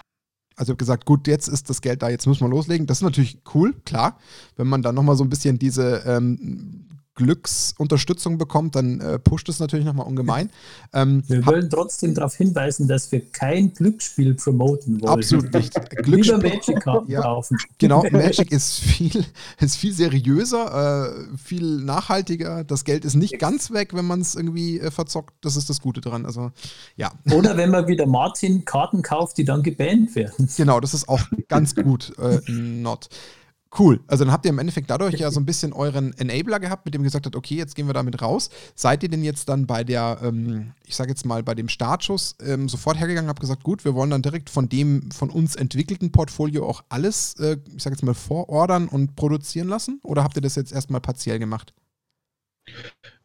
Also ich habe gesagt, gut, jetzt ist das Geld da, jetzt müssen wir loslegen. Das ist natürlich cool, klar. Wenn man dann nochmal so ein bisschen diese ähm, Glücksunterstützung bekommt, dann äh, pusht es natürlich nochmal ungemein. Ähm, wir wollen trotzdem darauf hinweisen, dass wir kein Glücksspiel promoten wollen. Absolut nicht. Glücksspiel, Magic-Karten ja, kaufen. Genau, [LAUGHS] Magic ist viel, ist viel seriöser, äh, viel nachhaltiger. Das Geld ist nicht ganz weg, wenn man es irgendwie äh, verzockt. Das ist das Gute dran. Also, ja. Oder wenn man wieder Martin Karten kauft, die dann gebannt werden. Genau, das ist auch ganz gut. Äh, not. Cool. Also dann habt ihr im Endeffekt dadurch ja so ein bisschen euren Enabler gehabt, mit dem ihr gesagt habt, okay, jetzt gehen wir damit raus. Seid ihr denn jetzt dann bei der, ähm, ich sage jetzt mal, bei dem Startschuss ähm, sofort hergegangen, habt gesagt, gut, wir wollen dann direkt von dem von uns entwickelten Portfolio auch alles, äh, ich sage jetzt mal, vorordern und produzieren lassen? Oder habt ihr das jetzt erstmal partiell gemacht?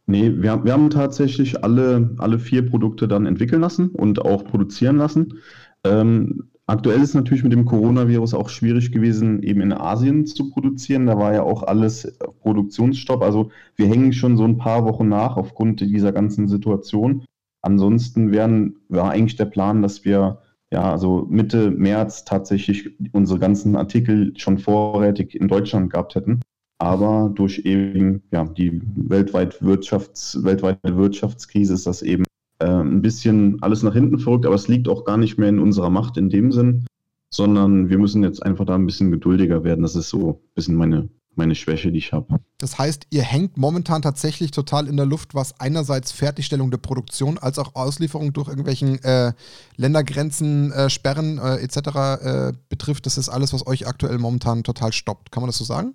Nee, wir, wir haben tatsächlich alle, alle vier Produkte dann entwickeln lassen und auch produzieren lassen. Ähm, Aktuell ist natürlich mit dem Coronavirus auch schwierig gewesen, eben in Asien zu produzieren. Da war ja auch alles Produktionsstopp. Also wir hängen schon so ein paar Wochen nach aufgrund dieser ganzen Situation. Ansonsten wären, war eigentlich der Plan, dass wir ja, also Mitte März tatsächlich unsere ganzen Artikel schon vorrätig in Deutschland gehabt hätten. Aber durch eben ja, die weltweit Wirtschafts-, weltweite Wirtschaftskrise ist das eben äh, ein bisschen alles nach hinten verrückt, aber es liegt auch gar nicht mehr in unserer Macht in dem Sinn, sondern wir müssen jetzt einfach da ein bisschen geduldiger werden. Das ist so ein bisschen meine, meine Schwäche, die ich habe. Das heißt, ihr hängt momentan tatsächlich total in der Luft, was einerseits Fertigstellung der Produktion als auch Auslieferung durch irgendwelchen äh, Ländergrenzen, äh, Sperren äh, etc. Äh, betrifft. Das ist alles, was euch aktuell momentan total stoppt. Kann man das so sagen?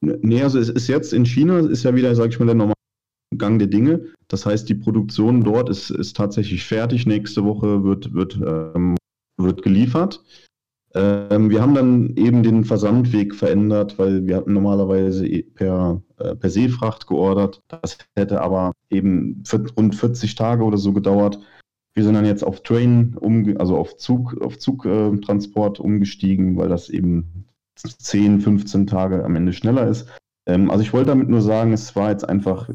Nee, also es ist jetzt in China, ist ja wieder, sag ich mal, der normale Gang der Dinge. Das heißt, die Produktion dort ist, ist tatsächlich fertig. Nächste Woche wird, wird, ähm, wird geliefert. Ähm, wir haben dann eben den Versandweg verändert, weil wir hatten normalerweise eh per, äh, per Seefracht geordert. Das hätte aber eben rund 40 Tage oder so gedauert. Wir sind dann jetzt auf Train, um, also auf Zug, auf Zugtransport äh, umgestiegen, weil das eben 10, 15 Tage am Ende schneller ist. Ähm, also ich wollte damit nur sagen, es war jetzt einfach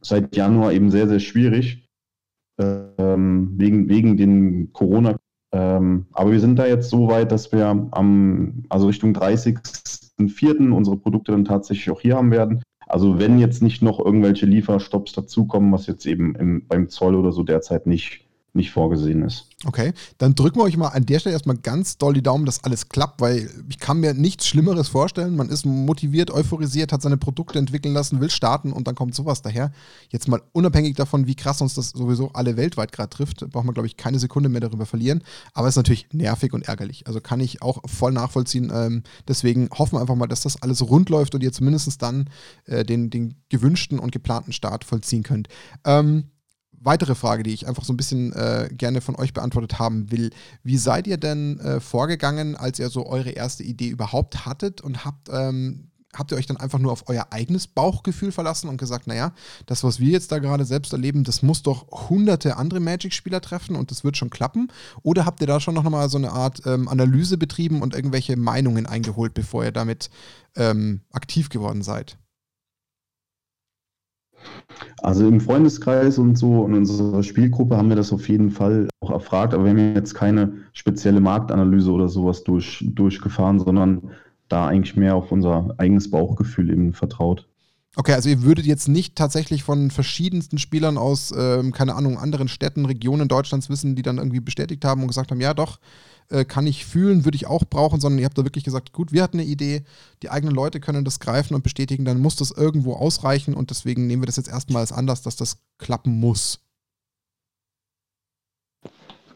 seit Januar eben sehr, sehr schwierig, ähm, wegen, wegen den Corona. Ähm, aber wir sind da jetzt so weit, dass wir am, also Richtung 30.04. unsere Produkte dann tatsächlich auch hier haben werden. Also wenn jetzt nicht noch irgendwelche Lieferstopps dazukommen, was jetzt eben im, beim Zoll oder so derzeit nicht nicht vorgesehen ist. Okay, dann drücken wir euch mal an der Stelle erstmal ganz doll die Daumen, dass alles klappt, weil ich kann mir nichts Schlimmeres vorstellen. Man ist motiviert, euphorisiert, hat seine Produkte entwickeln lassen, will starten und dann kommt sowas daher. Jetzt mal unabhängig davon, wie krass uns das sowieso alle weltweit gerade trifft, braucht man, glaube ich, keine Sekunde mehr darüber verlieren. Aber es ist natürlich nervig und ärgerlich. Also kann ich auch voll nachvollziehen. Ähm, deswegen hoffen wir einfach mal, dass das alles rund läuft und ihr zumindest dann äh, den, den gewünschten und geplanten Start vollziehen könnt. Ähm, weitere Frage, die ich einfach so ein bisschen äh, gerne von euch beantwortet haben will. Wie seid ihr denn äh, vorgegangen, als ihr so eure erste Idee überhaupt hattet und habt, ähm, habt ihr euch dann einfach nur auf euer eigenes Bauchgefühl verlassen und gesagt, naja, das, was wir jetzt da gerade selbst erleben, das muss doch hunderte andere Magic-Spieler treffen und das wird schon klappen? Oder habt ihr da schon noch mal so eine Art ähm, Analyse betrieben und irgendwelche Meinungen eingeholt, bevor ihr damit ähm, aktiv geworden seid? Also im Freundeskreis und so in unserer Spielgruppe haben wir das auf jeden Fall auch erfragt, aber wir haben jetzt keine spezielle Marktanalyse oder sowas durch, durchgefahren, sondern da eigentlich mehr auf unser eigenes Bauchgefühl eben vertraut. Okay, also ihr würdet jetzt nicht tatsächlich von verschiedensten Spielern aus, ähm, keine Ahnung, anderen Städten, Regionen Deutschlands wissen, die dann irgendwie bestätigt haben und gesagt haben, ja doch, äh, kann ich fühlen, würde ich auch brauchen, sondern ihr habt da wirklich gesagt, gut, wir hatten eine Idee, die eigenen Leute können das greifen und bestätigen, dann muss das irgendwo ausreichen und deswegen nehmen wir das jetzt erstmals anders, dass das klappen muss.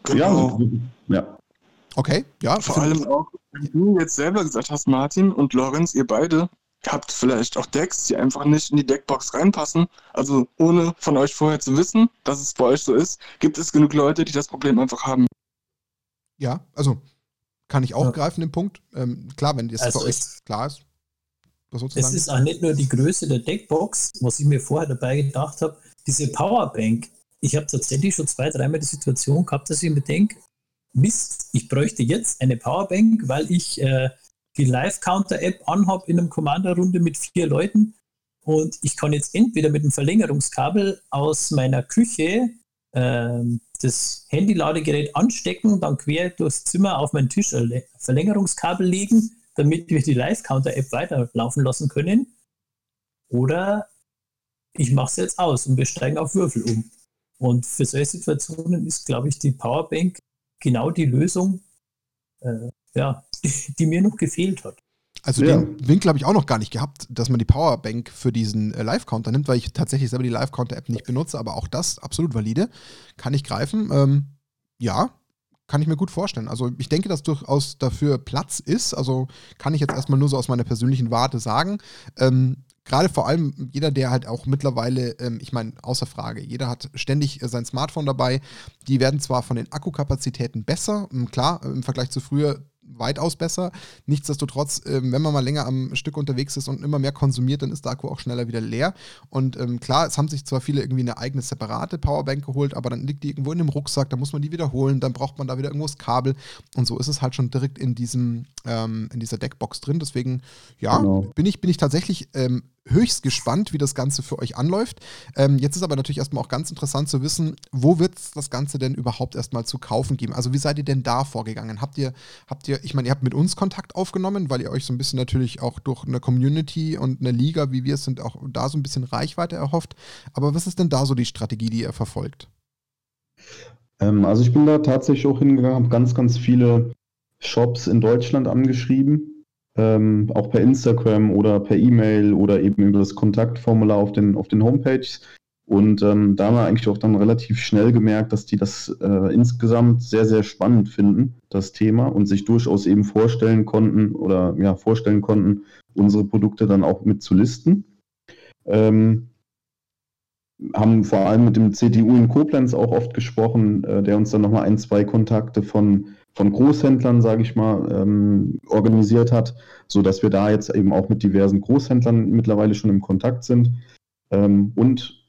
Genau. Ja, ja. Okay, ja. Vor allem auch, wie du jetzt selber gesagt hast, Martin und Lorenz, ihr beide, habt vielleicht auch Decks, die einfach nicht in die Deckbox reinpassen. Also ohne von euch vorher zu wissen, dass es bei euch so ist, gibt es genug Leute, die das Problem einfach haben. Ja, also kann ich auch ja. greifen, den Punkt. Ähm, klar, wenn das also für euch klar ist. Was es ist auch nicht nur die Größe der Deckbox, was ich mir vorher dabei gedacht habe, diese Powerbank. Ich habe tatsächlich schon zwei, dreimal die Situation gehabt, dass ich mir denke, Mist, ich bräuchte jetzt eine Powerbank, weil ich äh, die Live-Counter-App anhabe in einer Commander-Runde mit vier Leuten und ich kann jetzt entweder mit einem Verlängerungskabel aus meiner Küche äh, das Handy-Ladegerät anstecken, dann quer durchs Zimmer auf meinen Tisch ein Verlängerungskabel legen, damit wir die Live-Counter-App weiterlaufen lassen können. Oder ich mache es jetzt aus und wir steigen auf Würfel um. Und für solche Situationen ist, glaube ich, die Powerbank genau die Lösung, äh, ja, die mir noch gefehlt hat. Also ja. den Winkel habe ich auch noch gar nicht gehabt, dass man die Powerbank für diesen äh, Live-Counter nimmt, weil ich tatsächlich selber die Live-Counter-App nicht benutze, aber auch das absolut valide. Kann ich greifen. Ähm, ja, kann ich mir gut vorstellen. Also ich denke, dass durchaus dafür Platz ist. Also kann ich jetzt erstmal nur so aus meiner persönlichen Warte sagen. Ähm, gerade vor allem jeder, der halt auch mittlerweile, ähm, ich meine, außer Frage, jeder hat ständig äh, sein Smartphone dabei. Die werden zwar von den Akkukapazitäten besser, ähm, klar, im Vergleich zu früher weitaus besser. Nichtsdestotrotz, ähm, wenn man mal länger am Stück unterwegs ist und immer mehr konsumiert, dann ist der Akku auch schneller wieder leer. Und ähm, klar, es haben sich zwar viele irgendwie eine eigene separate Powerbank geholt, aber dann liegt die irgendwo in dem Rucksack, da muss man die wiederholen, dann braucht man da wieder irgendwo das Kabel. Und so ist es halt schon direkt in diesem, ähm, in dieser Deckbox drin. Deswegen, ja, genau. bin, ich, bin ich tatsächlich ähm, höchst gespannt, wie das Ganze für euch anläuft. Ähm, jetzt ist aber natürlich erstmal auch ganz interessant zu wissen, wo wird es das Ganze denn überhaupt erstmal zu kaufen geben? Also wie seid ihr denn da vorgegangen? Habt ihr, habt ihr, ich meine, ihr habt mit uns Kontakt aufgenommen, weil ihr euch so ein bisschen natürlich auch durch eine Community und eine Liga, wie wir es sind, auch da so ein bisschen Reichweite erhofft. Aber was ist denn da so die Strategie, die ihr verfolgt? Ähm, also ich bin da tatsächlich auch hingegangen, habe ganz, ganz viele Shops in Deutschland angeschrieben ähm, auch per Instagram oder per E-Mail oder eben über das Kontaktformular auf den, auf den Homepages. Und ähm, da haben wir eigentlich auch dann relativ schnell gemerkt, dass die das äh, insgesamt sehr, sehr spannend finden, das Thema, und sich durchaus eben vorstellen konnten oder ja, vorstellen konnten, unsere Produkte dann auch mit zu listen. Ähm, haben vor allem mit dem CTU in Koblenz auch oft gesprochen, äh, der uns dann nochmal ein, zwei Kontakte von von Großhändlern, sage ich mal, ähm, organisiert hat, sodass wir da jetzt eben auch mit diversen Großhändlern mittlerweile schon im Kontakt sind. Ähm, und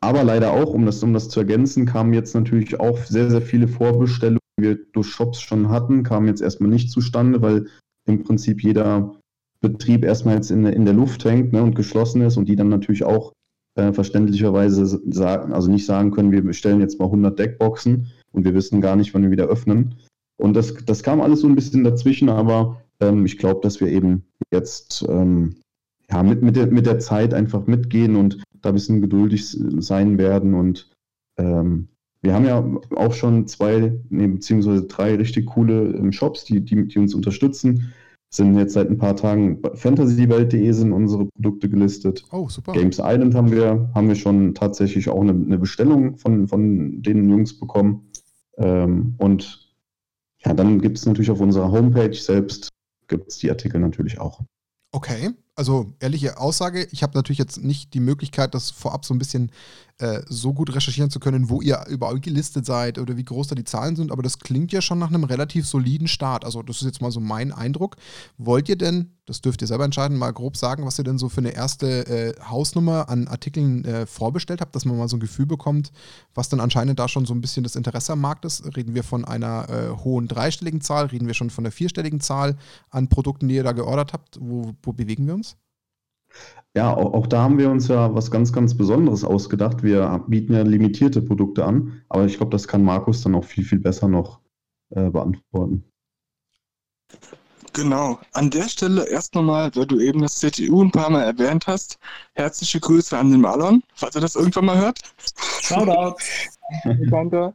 aber leider auch, um das, um das zu ergänzen, kamen jetzt natürlich auch sehr, sehr viele Vorbestellungen, die wir durch Shops schon hatten, kamen jetzt erstmal nicht zustande, weil im Prinzip jeder Betrieb erstmal jetzt in, in der Luft hängt ne, und geschlossen ist und die dann natürlich auch äh, verständlicherweise sagen, also nicht sagen können, wir bestellen jetzt mal 100 Deckboxen, und wir wissen gar nicht, wann wir wieder öffnen. Und das, das kam alles so ein bisschen dazwischen, aber ähm, ich glaube, dass wir eben jetzt ähm, ja, mit, mit, der, mit der Zeit einfach mitgehen und da ein bisschen geduldig sein werden. Und ähm, wir haben ja auch schon zwei, nee, beziehungsweise drei richtig coole ähm, Shops, die, die, die uns unterstützen sind jetzt seit ein paar Tagen fantasywelt.de sind unsere Produkte gelistet. Oh, super. Games Island haben wir, haben wir schon tatsächlich auch eine, eine Bestellung von, von den Jungs bekommen. Ähm, und ja, dann gibt es natürlich auf unserer Homepage selbst gibt es die Artikel natürlich auch. Okay, also ehrliche Aussage, ich habe natürlich jetzt nicht die Möglichkeit, das vorab so ein bisschen äh, so gut recherchieren zu können, wo ihr überall gelistet seid oder wie groß da die Zahlen sind, aber das klingt ja schon nach einem relativ soliden Start. Also das ist jetzt mal so mein Eindruck. Wollt ihr denn, das dürft ihr selber entscheiden, mal grob sagen, was ihr denn so für eine erste äh, Hausnummer an Artikeln äh, vorbestellt habt, dass man mal so ein Gefühl bekommt, was dann anscheinend da schon so ein bisschen das Interesse am Markt ist? Reden wir von einer äh, hohen dreistelligen Zahl? Reden wir schon von der vierstelligen Zahl an Produkten, die ihr da geordert habt? Wo, wo bewegen wir uns? Ja, auch, auch, da haben wir uns ja was ganz, ganz Besonderes ausgedacht. Wir bieten ja limitierte Produkte an, aber ich glaube, das kann Markus dann auch viel, viel besser noch äh, beantworten. Genau. An der Stelle erst nochmal, weil du eben das CTU ein paar Mal erwähnt hast, herzliche Grüße an den Malon, falls er das irgendwann mal hört. Shoutout. [LAUGHS]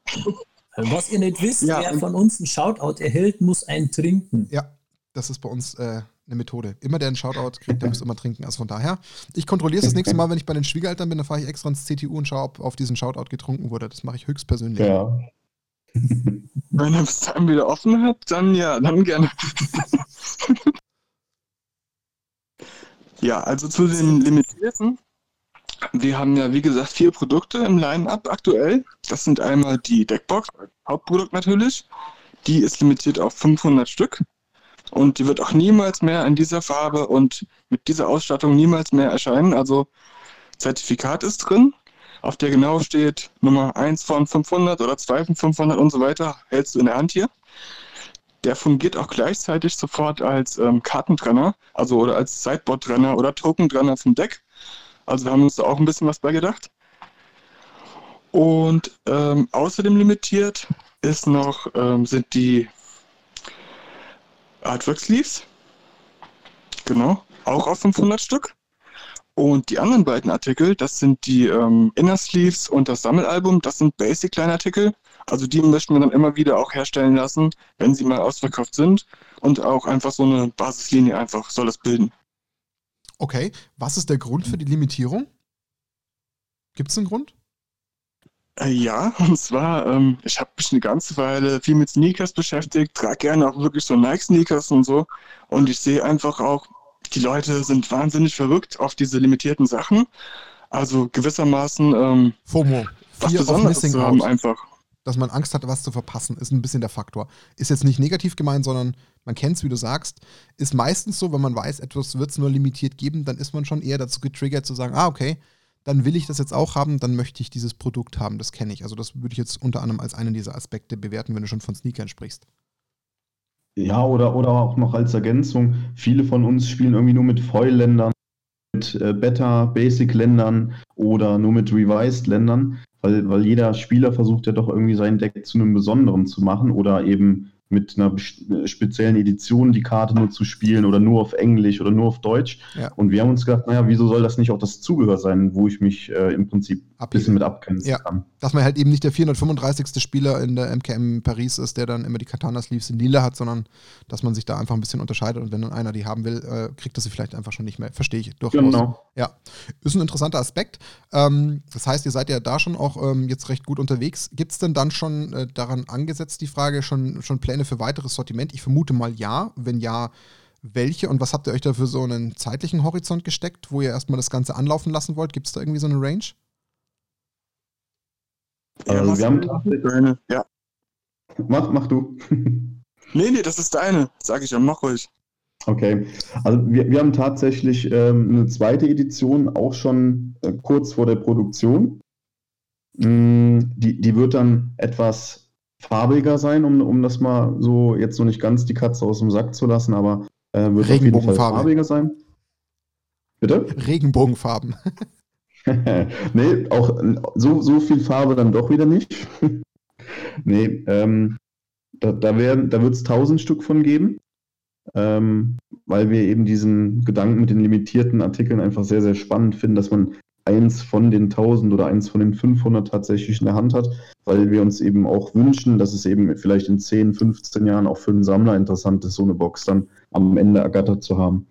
Was ihr nicht wisst, ja, wer von uns einen Shoutout erhält, muss einen trinken. Ja, das ist bei uns äh, eine Methode. Immer der einen Shoutout kriegt, der muss immer trinken. Also von daher, ich kontrolliere es das nächste Mal, wenn ich bei den Schwiegereltern bin, dann fahre ich extra ins CTU und schaue, ob auf diesen Shoutout getrunken wurde. Das mache ich höchstpersönlich. Ja. [LAUGHS] Wenn er bis dahin wieder offen hat, dann ja, dann gerne. [LAUGHS] ja, also zu den Limitierten. Wir haben ja, wie gesagt, vier Produkte im Line-Up aktuell. Das sind einmal die Deckbox, Hauptprodukt natürlich. Die ist limitiert auf 500 Stück. Und die wird auch niemals mehr in dieser Farbe und mit dieser Ausstattung niemals mehr erscheinen. Also Zertifikat ist drin auf der genau steht Nummer 1 von 500 oder 2 von 500 und so weiter, hältst du in der Hand hier. Der fungiert auch gleichzeitig sofort als ähm, Kartentrenner, also oder als Sideboard-Trenner oder Token-Trenner vom Deck. Also wir haben uns da auch ein bisschen was bei gedacht. Und ähm, außerdem limitiert ist noch, ähm, sind die Artwork Sleeves. Genau, auch auf 500 Stück. Und die anderen beiden Artikel, das sind die ähm, Inner Sleeves und das Sammelalbum, das sind Basic-Kleinartikel. Also die möchten wir dann immer wieder auch herstellen lassen, wenn sie mal ausverkauft sind. Und auch einfach so eine Basislinie einfach soll das bilden. Okay, was ist der Grund für die Limitierung? Gibt es einen Grund? Äh, ja, [LAUGHS] und zwar, ähm, ich habe mich eine ganze Weile viel mit Sneakers beschäftigt, trage gerne auch wirklich so Nike-Sneakers und so. Und ich sehe einfach auch, die Leute sind wahnsinnig verrückt auf diese limitierten Sachen. Also gewissermaßen ähm, FOMO. was Fear Besonderes zu haben einfach. Dass man Angst hat, was zu verpassen, ist ein bisschen der Faktor. Ist jetzt nicht negativ gemeint, sondern man kennt es, wie du sagst. Ist meistens so, wenn man weiß, etwas wird es nur limitiert geben, dann ist man schon eher dazu getriggert zu sagen, ah, okay, dann will ich das jetzt auch haben, dann möchte ich dieses Produkt haben, das kenne ich. Also das würde ich jetzt unter anderem als einen dieser Aspekte bewerten, wenn du schon von Sneakern sprichst. Ja, oder, oder auch noch als Ergänzung, viele von uns spielen irgendwie nur mit Foil-Ländern, mit äh, Beta-Basic-Ländern oder nur mit Revised-Ländern, weil, weil jeder Spieler versucht ja doch irgendwie sein Deck zu einem besonderen zu machen oder eben mit einer äh, speziellen Edition die Karte nur zu spielen oder nur auf Englisch oder nur auf Deutsch. Ja. Und wir haben uns gedacht, naja, wieso soll das nicht auch das Zubehör sein, wo ich mich äh, im Prinzip ein bisschen mit abgrenzen ja. kann. Dass man halt eben nicht der 435. Spieler in der MKM Paris ist, der dann immer die Katana-Sleeves in lila hat, sondern dass man sich da einfach ein bisschen unterscheidet und wenn dann einer die haben will, äh, kriegt er sie vielleicht einfach schon nicht mehr. Verstehe ich durchaus. Genau. Ja, ist ein interessanter Aspekt. Ähm, das heißt, ihr seid ja da schon auch ähm, jetzt recht gut unterwegs. Gibt es denn dann schon äh, daran angesetzt, die Frage, schon, schon Pläne für weiteres Sortiment? Ich vermute mal ja. Wenn ja, welche und was habt ihr euch da für so einen zeitlichen Horizont gesteckt, wo ihr erstmal das Ganze anlaufen lassen wollt? Gibt es da irgendwie so eine Range? Also wir haben deine. Ja. Mach, mach du. [LAUGHS] nee, nee, das ist deine, sag ich ja, mach ruhig. Okay, also wir, wir haben tatsächlich ähm, eine zweite Edition auch schon äh, kurz vor der Produktion. Mm, die, die wird dann etwas farbiger sein, um, um das mal so jetzt noch nicht ganz die Katze aus dem Sack zu lassen, aber äh, wird auf jeden Fall farbiger sein. Bitte? Regenbogenfarben. [LAUGHS] nee, auch so, so viel Farbe dann doch wieder nicht. [LAUGHS] nee, ähm, da, da, da wird es tausend Stück von geben, ähm, weil wir eben diesen Gedanken mit den limitierten Artikeln einfach sehr, sehr spannend finden, dass man eins von den 1000 oder eins von den 500 tatsächlich in der Hand hat, weil wir uns eben auch wünschen, dass es eben vielleicht in 10, 15 Jahren auch für einen Sammler interessant ist, so eine Box dann am Ende ergattert zu haben.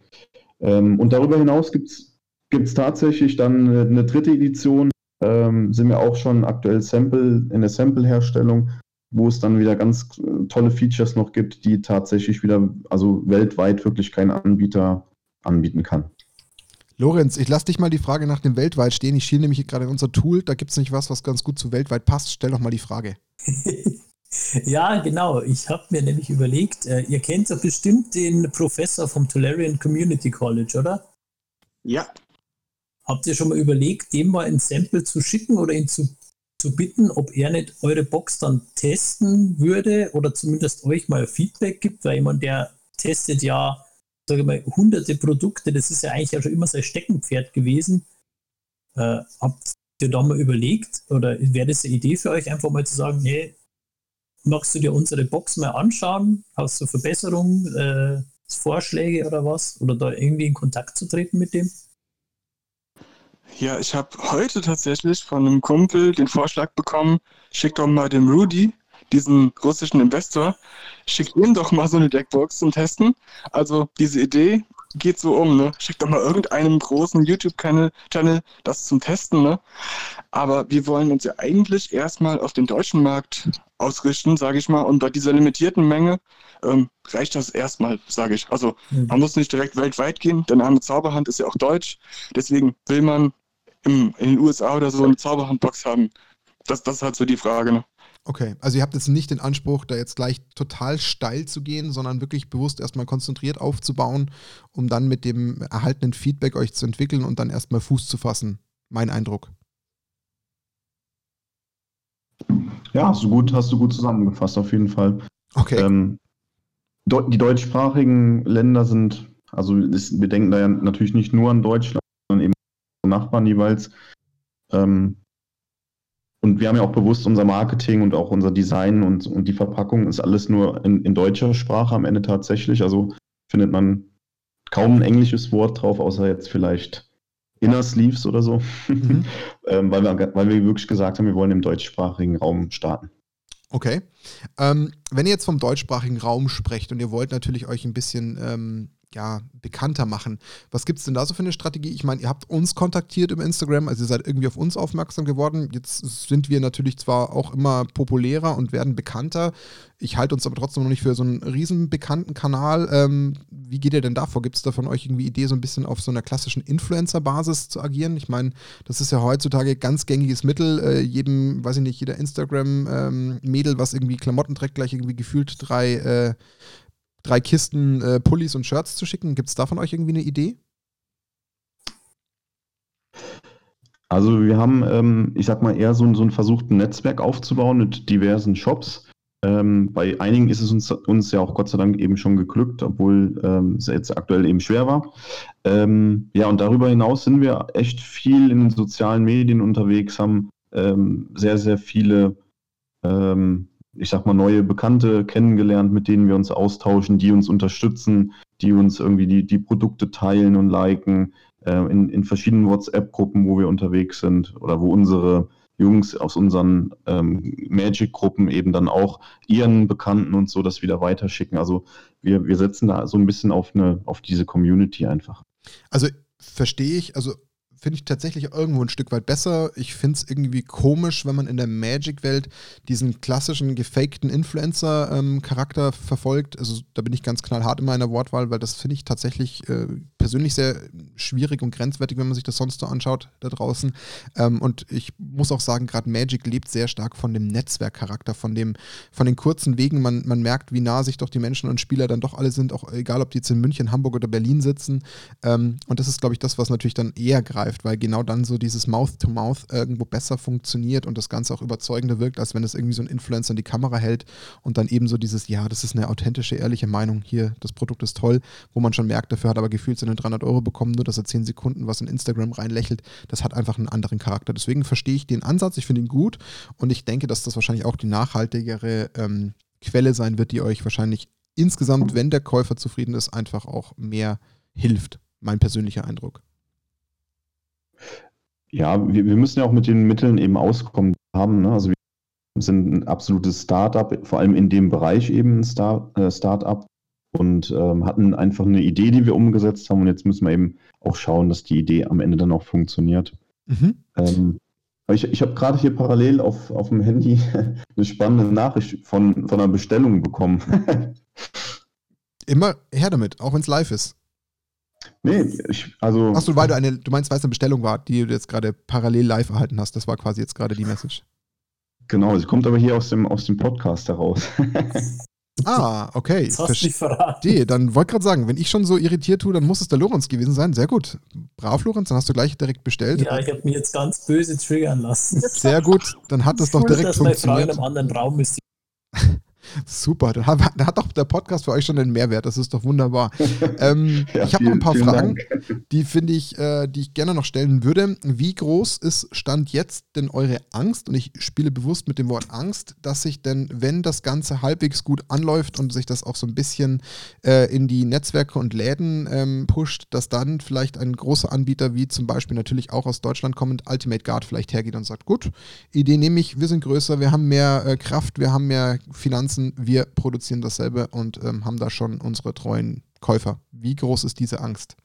Ähm, und darüber hinaus gibt es tatsächlich dann eine, eine dritte Edition, ähm, sind wir auch schon aktuell Sample in der Sample-Herstellung, wo es dann wieder ganz tolle Features noch gibt, die tatsächlich wieder, also weltweit wirklich kein Anbieter anbieten kann. Lorenz, ich lasse dich mal die Frage nach dem weltweit stehen. Ich schiele nämlich gerade in unser Tool, da gibt es nicht was, was ganz gut zu weltweit passt. Stell doch mal die Frage. [LAUGHS] ja, genau. Ich habe mir nämlich überlegt, äh, ihr kennt doch bestimmt den Professor vom Tolarian Community College, oder? Ja. Habt ihr schon mal überlegt, dem mal ein Sample zu schicken oder ihn zu, zu bitten, ob er nicht eure Box dann testen würde oder zumindest euch mal Feedback gibt? Weil jemand, der testet ja, sage mal, hunderte Produkte, das ist ja eigentlich ja schon immer sein Steckenpferd gewesen. Äh, habt ihr da mal überlegt oder wäre das eine Idee für euch, einfach mal zu sagen, hey, magst du dir unsere Box mal anschauen? Hast du Verbesserungen? Äh, Vorschläge oder was? Oder da irgendwie in Kontakt zu treten mit dem? Ja, ich habe heute tatsächlich von einem Kumpel den Vorschlag bekommen, schick doch mal dem Rudy, diesen russischen Investor, schick ihm doch mal so eine Deckbox zum Testen. Also diese Idee geht so um, ne? Schick doch mal irgendeinem großen YouTube-Channel das zum Testen, ne? Aber wir wollen uns ja eigentlich erstmal auf den deutschen Markt ausrichten, sage ich mal. Und bei dieser limitierten Menge ähm, reicht das erstmal, sage ich. Also mhm. man muss nicht direkt weltweit gehen. Der Name Zauberhand ist ja auch deutsch. Deswegen will man im, in den USA oder so eine Zauberhandbox haben. Das, das ist halt so die Frage. Ne? Okay, also ihr habt jetzt nicht den Anspruch, da jetzt gleich total steil zu gehen, sondern wirklich bewusst erstmal konzentriert aufzubauen, um dann mit dem erhaltenen Feedback euch zu entwickeln und dann erstmal Fuß zu fassen. Mein Eindruck. Ja, hast du gut, hast du gut zusammengefasst, auf jeden Fall. Okay. Ähm, die deutschsprachigen Länder sind, also ist, wir denken da ja natürlich nicht nur an Deutschland, sondern eben Nachbarn jeweils. Ähm, und wir haben ja auch bewusst unser Marketing und auch unser Design und, und die Verpackung ist alles nur in, in deutscher Sprache am Ende tatsächlich. Also findet man kaum ein englisches Wort drauf, außer jetzt vielleicht Inner Sleeves oder so. Mhm. [LAUGHS] ähm, weil, wir, weil wir wirklich gesagt haben, wir wollen im deutschsprachigen Raum starten. Okay. Ähm, wenn ihr jetzt vom deutschsprachigen Raum sprecht und ihr wollt natürlich euch ein bisschen ähm, ja, bekannter machen. Was gibt es denn da so für eine Strategie? Ich meine, ihr habt uns kontaktiert über Instagram, also ihr seid irgendwie auf uns aufmerksam geworden. Jetzt sind wir natürlich zwar auch immer populärer und werden bekannter. Ich halte uns aber trotzdem noch nicht für so einen riesen bekannten Kanal. Ähm, wie geht ihr denn da vor? Gibt es da von euch irgendwie Idee, so ein bisschen auf so einer klassischen Influencer-Basis zu agieren? Ich meine, das ist ja heutzutage ganz gängiges Mittel. Äh, jedem, weiß ich nicht, jeder Instagram-Mädel, ähm, was irgendwie Klamotten trägt, gleich irgendwie gefühlt drei äh, drei Kisten äh, Pullis und Shirts zu schicken. Gibt es da von euch irgendwie eine Idee? Also wir haben, ähm, ich sag mal, eher so, so ein versuchten Netzwerk aufzubauen mit diversen Shops. Ähm, bei einigen ist es uns, uns ja auch Gott sei Dank eben schon geglückt, obwohl ähm, es jetzt aktuell eben schwer war. Ähm, ja, und darüber hinaus sind wir echt viel in den sozialen Medien unterwegs, haben ähm, sehr, sehr viele ähm, ich sag mal, neue Bekannte kennengelernt, mit denen wir uns austauschen, die uns unterstützen, die uns irgendwie die, die Produkte teilen und liken, äh, in, in verschiedenen WhatsApp-Gruppen, wo wir unterwegs sind oder wo unsere Jungs aus unseren ähm, Magic-Gruppen eben dann auch ihren Bekannten und so das wieder weiterschicken. Also wir, wir setzen da so ein bisschen auf, eine, auf diese Community einfach. Also verstehe ich, also finde ich tatsächlich irgendwo ein Stück weit besser. Ich finde es irgendwie komisch, wenn man in der Magic-Welt diesen klassischen gefakten Influencer-Charakter ähm, verfolgt. Also da bin ich ganz knallhart in meiner Wortwahl, weil das finde ich tatsächlich äh, persönlich sehr schwierig und grenzwertig, wenn man sich das sonst so anschaut da draußen. Ähm, und ich muss auch sagen, gerade Magic lebt sehr stark von dem Netzwerkcharakter, von dem, von den kurzen Wegen. Man, man merkt, wie nah sich doch die Menschen und Spieler dann doch alle sind, auch egal, ob die jetzt in München, Hamburg oder Berlin sitzen. Ähm, und das ist, glaube ich, das, was natürlich dann eher greift greift, weil genau dann so dieses Mouth-to-Mouth -Mouth irgendwo besser funktioniert und das Ganze auch überzeugender wirkt, als wenn es irgendwie so ein Influencer in die Kamera hält und dann eben so dieses, ja, das ist eine authentische, ehrliche Meinung, hier, das Produkt ist toll, wo man schon merkt, dafür hat aber gefühlt seine 300 Euro bekommen, nur dass er 10 Sekunden was in Instagram reinlächelt, das hat einfach einen anderen Charakter. Deswegen verstehe ich den Ansatz, ich finde ihn gut und ich denke, dass das wahrscheinlich auch die nachhaltigere ähm, Quelle sein wird, die euch wahrscheinlich insgesamt, wenn der Käufer zufrieden ist, einfach auch mehr hilft. Mein persönlicher Eindruck. Ja, wir, wir müssen ja auch mit den Mitteln eben auskommen haben. Ne? Also wir sind ein absolutes Startup, vor allem in dem Bereich eben ein Star, äh, Startup und ähm, hatten einfach eine Idee, die wir umgesetzt haben und jetzt müssen wir eben auch schauen, dass die Idee am Ende dann auch funktioniert. Mhm. Ähm, ich, ich habe gerade hier parallel auf, auf dem Handy [LAUGHS] eine spannende Nachricht von, von einer Bestellung bekommen. [LAUGHS] Immer her damit, auch wenn es live ist. Nee, ich, also. Achso, weil du eine, du meinst, weil es eine Bestellung war, die du jetzt gerade parallel live erhalten hast. Das war quasi jetzt gerade die Message. Genau, sie kommt aber hier aus dem, aus dem Podcast heraus. [LAUGHS] ah, okay. Das hast du verraten. Nee, dann wollte ich gerade sagen, wenn ich schon so irritiert tue, dann muss es der Lorenz gewesen sein. Sehr gut. Brav, Lorenz, dann hast du gleich direkt bestellt. Ja, ich habe mich jetzt ganz böse triggern lassen. Sehr gut, dann hat das doch direkt cool, dass funktioniert. Meine Frau in einem anderen Raum ist. [LAUGHS] Super, da hat, da hat doch der Podcast für euch schon einen Mehrwert. Das ist doch wunderbar. ähm, [LAUGHS] ja, ich habe noch ein paar Fragen, Dank. [LAUGHS] die finde ich, äh, die ich gerne noch stellen würde. Wie groß ist Stand jetzt denn eure Angst? Und ich spiele bewusst mit dem Wort Angst, dass sich denn, wenn das Ganze halbwegs gut anläuft und sich das auch so ein bisschen äh, in die Netzwerke und Läden ähm, pusht, dass dann vielleicht ein großer Anbieter wie zum Beispiel natürlich auch aus Deutschland kommend Ultimate Guard vielleicht hergeht und sagt, gut, Idee nehme ich, wir sind größer, wir haben mehr äh, Kraft, wir haben mehr Finanzen, wir produzieren dasselbe und ähm, haben da schon unsere treuen Käufer. Wie groß ist diese Angst?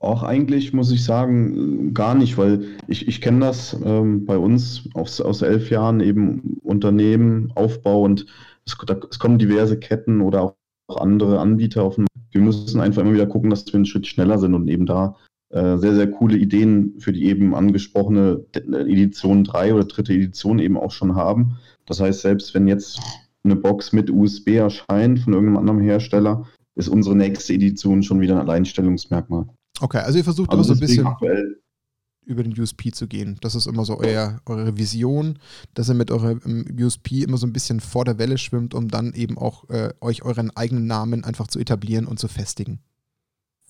Auch eigentlich muss ich sagen, gar nicht, weil ich, ich kenne das ähm, bei uns aus, aus elf Jahren eben Unternehmen, Aufbau und es, da, es kommen diverse Ketten oder auch andere Anbieter auf den Wir müssen einfach immer wieder gucken, dass wir einen Schritt schneller sind und eben da äh, sehr, sehr coole Ideen für die eben angesprochene Edition 3 oder dritte Edition eben auch schon haben. Das heißt, selbst wenn jetzt eine Box mit USB erscheint von irgendeinem anderen Hersteller, ist unsere nächste Edition schon wieder ein Alleinstellungsmerkmal. Okay, also ihr versucht also immer so ein bisschen über den USP zu gehen. Das ist immer so euer, eure Vision, dass ihr mit eurem USP immer so ein bisschen vor der Welle schwimmt, um dann eben auch äh, euch euren eigenen Namen einfach zu etablieren und zu festigen.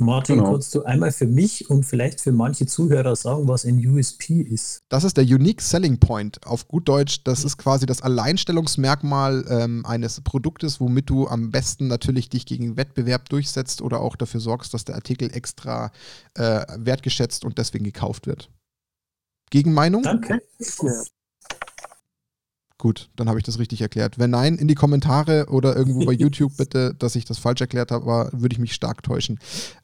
Martin, genau. kannst du einmal für mich und vielleicht für manche Zuhörer sagen, was ein USP ist? Das ist der Unique Selling Point. Auf gut Deutsch, das ist quasi das Alleinstellungsmerkmal ähm, eines Produktes, womit du am besten natürlich dich gegen Wettbewerb durchsetzt oder auch dafür sorgst, dass der Artikel extra äh, wertgeschätzt und deswegen gekauft wird. Gegenmeinung? Danke. Gut, dann habe ich das richtig erklärt. Wenn nein, in die Kommentare oder irgendwo bei [LAUGHS] YouTube bitte, dass ich das falsch erklärt habe, würde ich mich stark täuschen.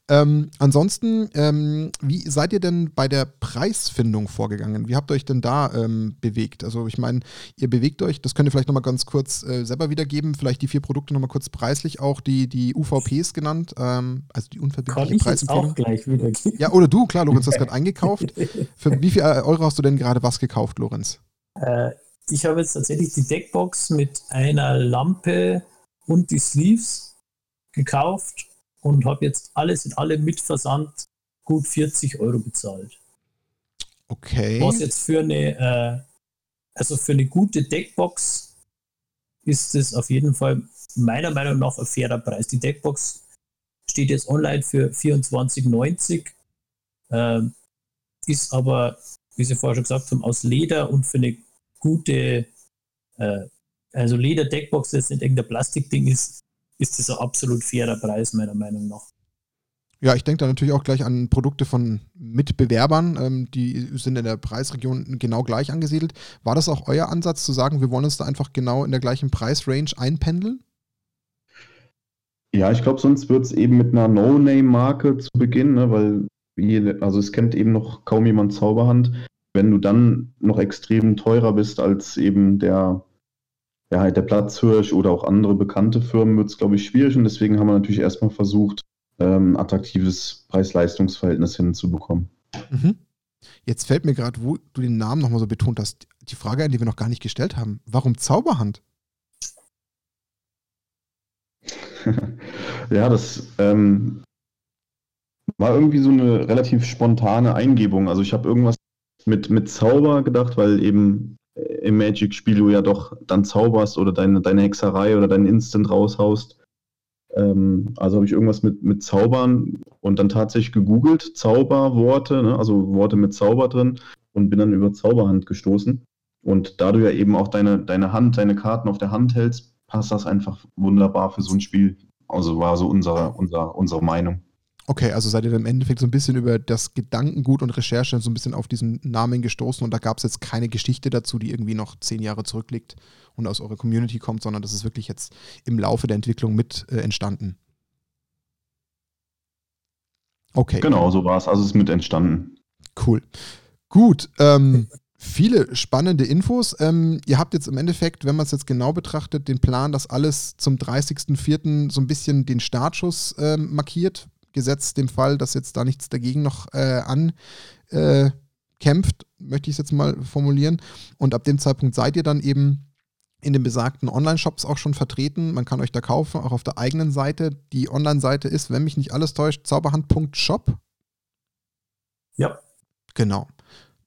Ähm, ansonsten, ähm, wie seid ihr denn bei der Preisfindung vorgegangen? Wie habt ihr euch denn da ähm, bewegt? Also ich meine, ihr bewegt euch, das könnt ihr vielleicht nochmal ganz kurz äh, selber wiedergeben, vielleicht die vier Produkte nochmal kurz preislich auch, die, die UVPs genannt, ähm, also die unverbindliche Preisempfehlung. auch gleich wiedergeben. Ja, oder du, klar, Lorenz, hast gerade [LAUGHS] eingekauft. Für wie viel Euro hast du denn gerade was gekauft, Lorenz? Äh, ich habe jetzt tatsächlich die Deckbox mit einer Lampe und die Sleeves gekauft und habe jetzt alles in allem mit Versand gut 40 Euro bezahlt. Okay. Was jetzt für eine, äh, also für eine gute Deckbox ist es auf jeden Fall meiner Meinung nach ein fairer Preis. Die Deckbox steht jetzt online für 24,90, äh, ist aber, wie Sie vorher schon gesagt haben, aus Leder und für eine gute, äh, also Leder-Deckbox, das nicht irgendein Plastikding ist, ist das ein absolut fairer Preis, meiner Meinung nach. Ja, ich denke da natürlich auch gleich an Produkte von Mitbewerbern, ähm, die sind in der Preisregion genau gleich angesiedelt. War das auch euer Ansatz zu sagen, wir wollen uns da einfach genau in der gleichen Preisrange einpendeln? Ja, ich glaube, sonst wird es eben mit einer No-Name-Marke zu Beginn, ne, weil also es kennt eben noch kaum jemand Zauberhand wenn du dann noch extrem teurer bist als eben der, ja, halt der Platzhirsch oder auch andere bekannte Firmen, wird es, glaube ich, schwierig. Und deswegen haben wir natürlich erstmal versucht, ähm, attraktives Preis-Leistungs-Verhältnis hinzubekommen. Mhm. Jetzt fällt mir gerade, wo du den Namen nochmal so betont hast, die Frage an die wir noch gar nicht gestellt haben. Warum Zauberhand? [LAUGHS] ja, das ähm, war irgendwie so eine relativ spontane Eingebung. Also ich habe irgendwas mit, mit Zauber gedacht, weil eben im Magic-Spiel du ja doch dann zauberst oder deine, deine Hexerei oder deinen Instant raushaust. Ähm, also habe ich irgendwas mit, mit Zaubern und dann tatsächlich gegoogelt, Zauberworte, ne? also Worte mit Zauber drin und bin dann über Zauberhand gestoßen. Und da du ja eben auch deine, deine Hand, deine Karten auf der Hand hältst, passt das einfach wunderbar für so ein Spiel. Also war so unsere, unser, unsere Meinung. Okay, also seid ihr im Endeffekt so ein bisschen über das Gedankengut und Recherche so ein bisschen auf diesen Namen gestoßen und da gab es jetzt keine Geschichte dazu, die irgendwie noch zehn Jahre zurückliegt und aus eurer Community kommt, sondern das ist wirklich jetzt im Laufe der Entwicklung mit äh, entstanden. Okay. Genau, so war es. Also es ist mit entstanden. Cool. Gut. Ähm, viele spannende Infos. Ähm, ihr habt jetzt im Endeffekt, wenn man es jetzt genau betrachtet, den Plan, dass alles zum 30.04. so ein bisschen den Startschuss ähm, markiert gesetzt dem Fall, dass jetzt da nichts dagegen noch äh, ankämpft, äh, möchte ich es jetzt mal formulieren. Und ab dem Zeitpunkt seid ihr dann eben in den besagten Online-Shops auch schon vertreten. Man kann euch da kaufen, auch auf der eigenen Seite. Die Online-Seite ist, wenn mich nicht alles täuscht, zauberhand.shop. Ja. Genau.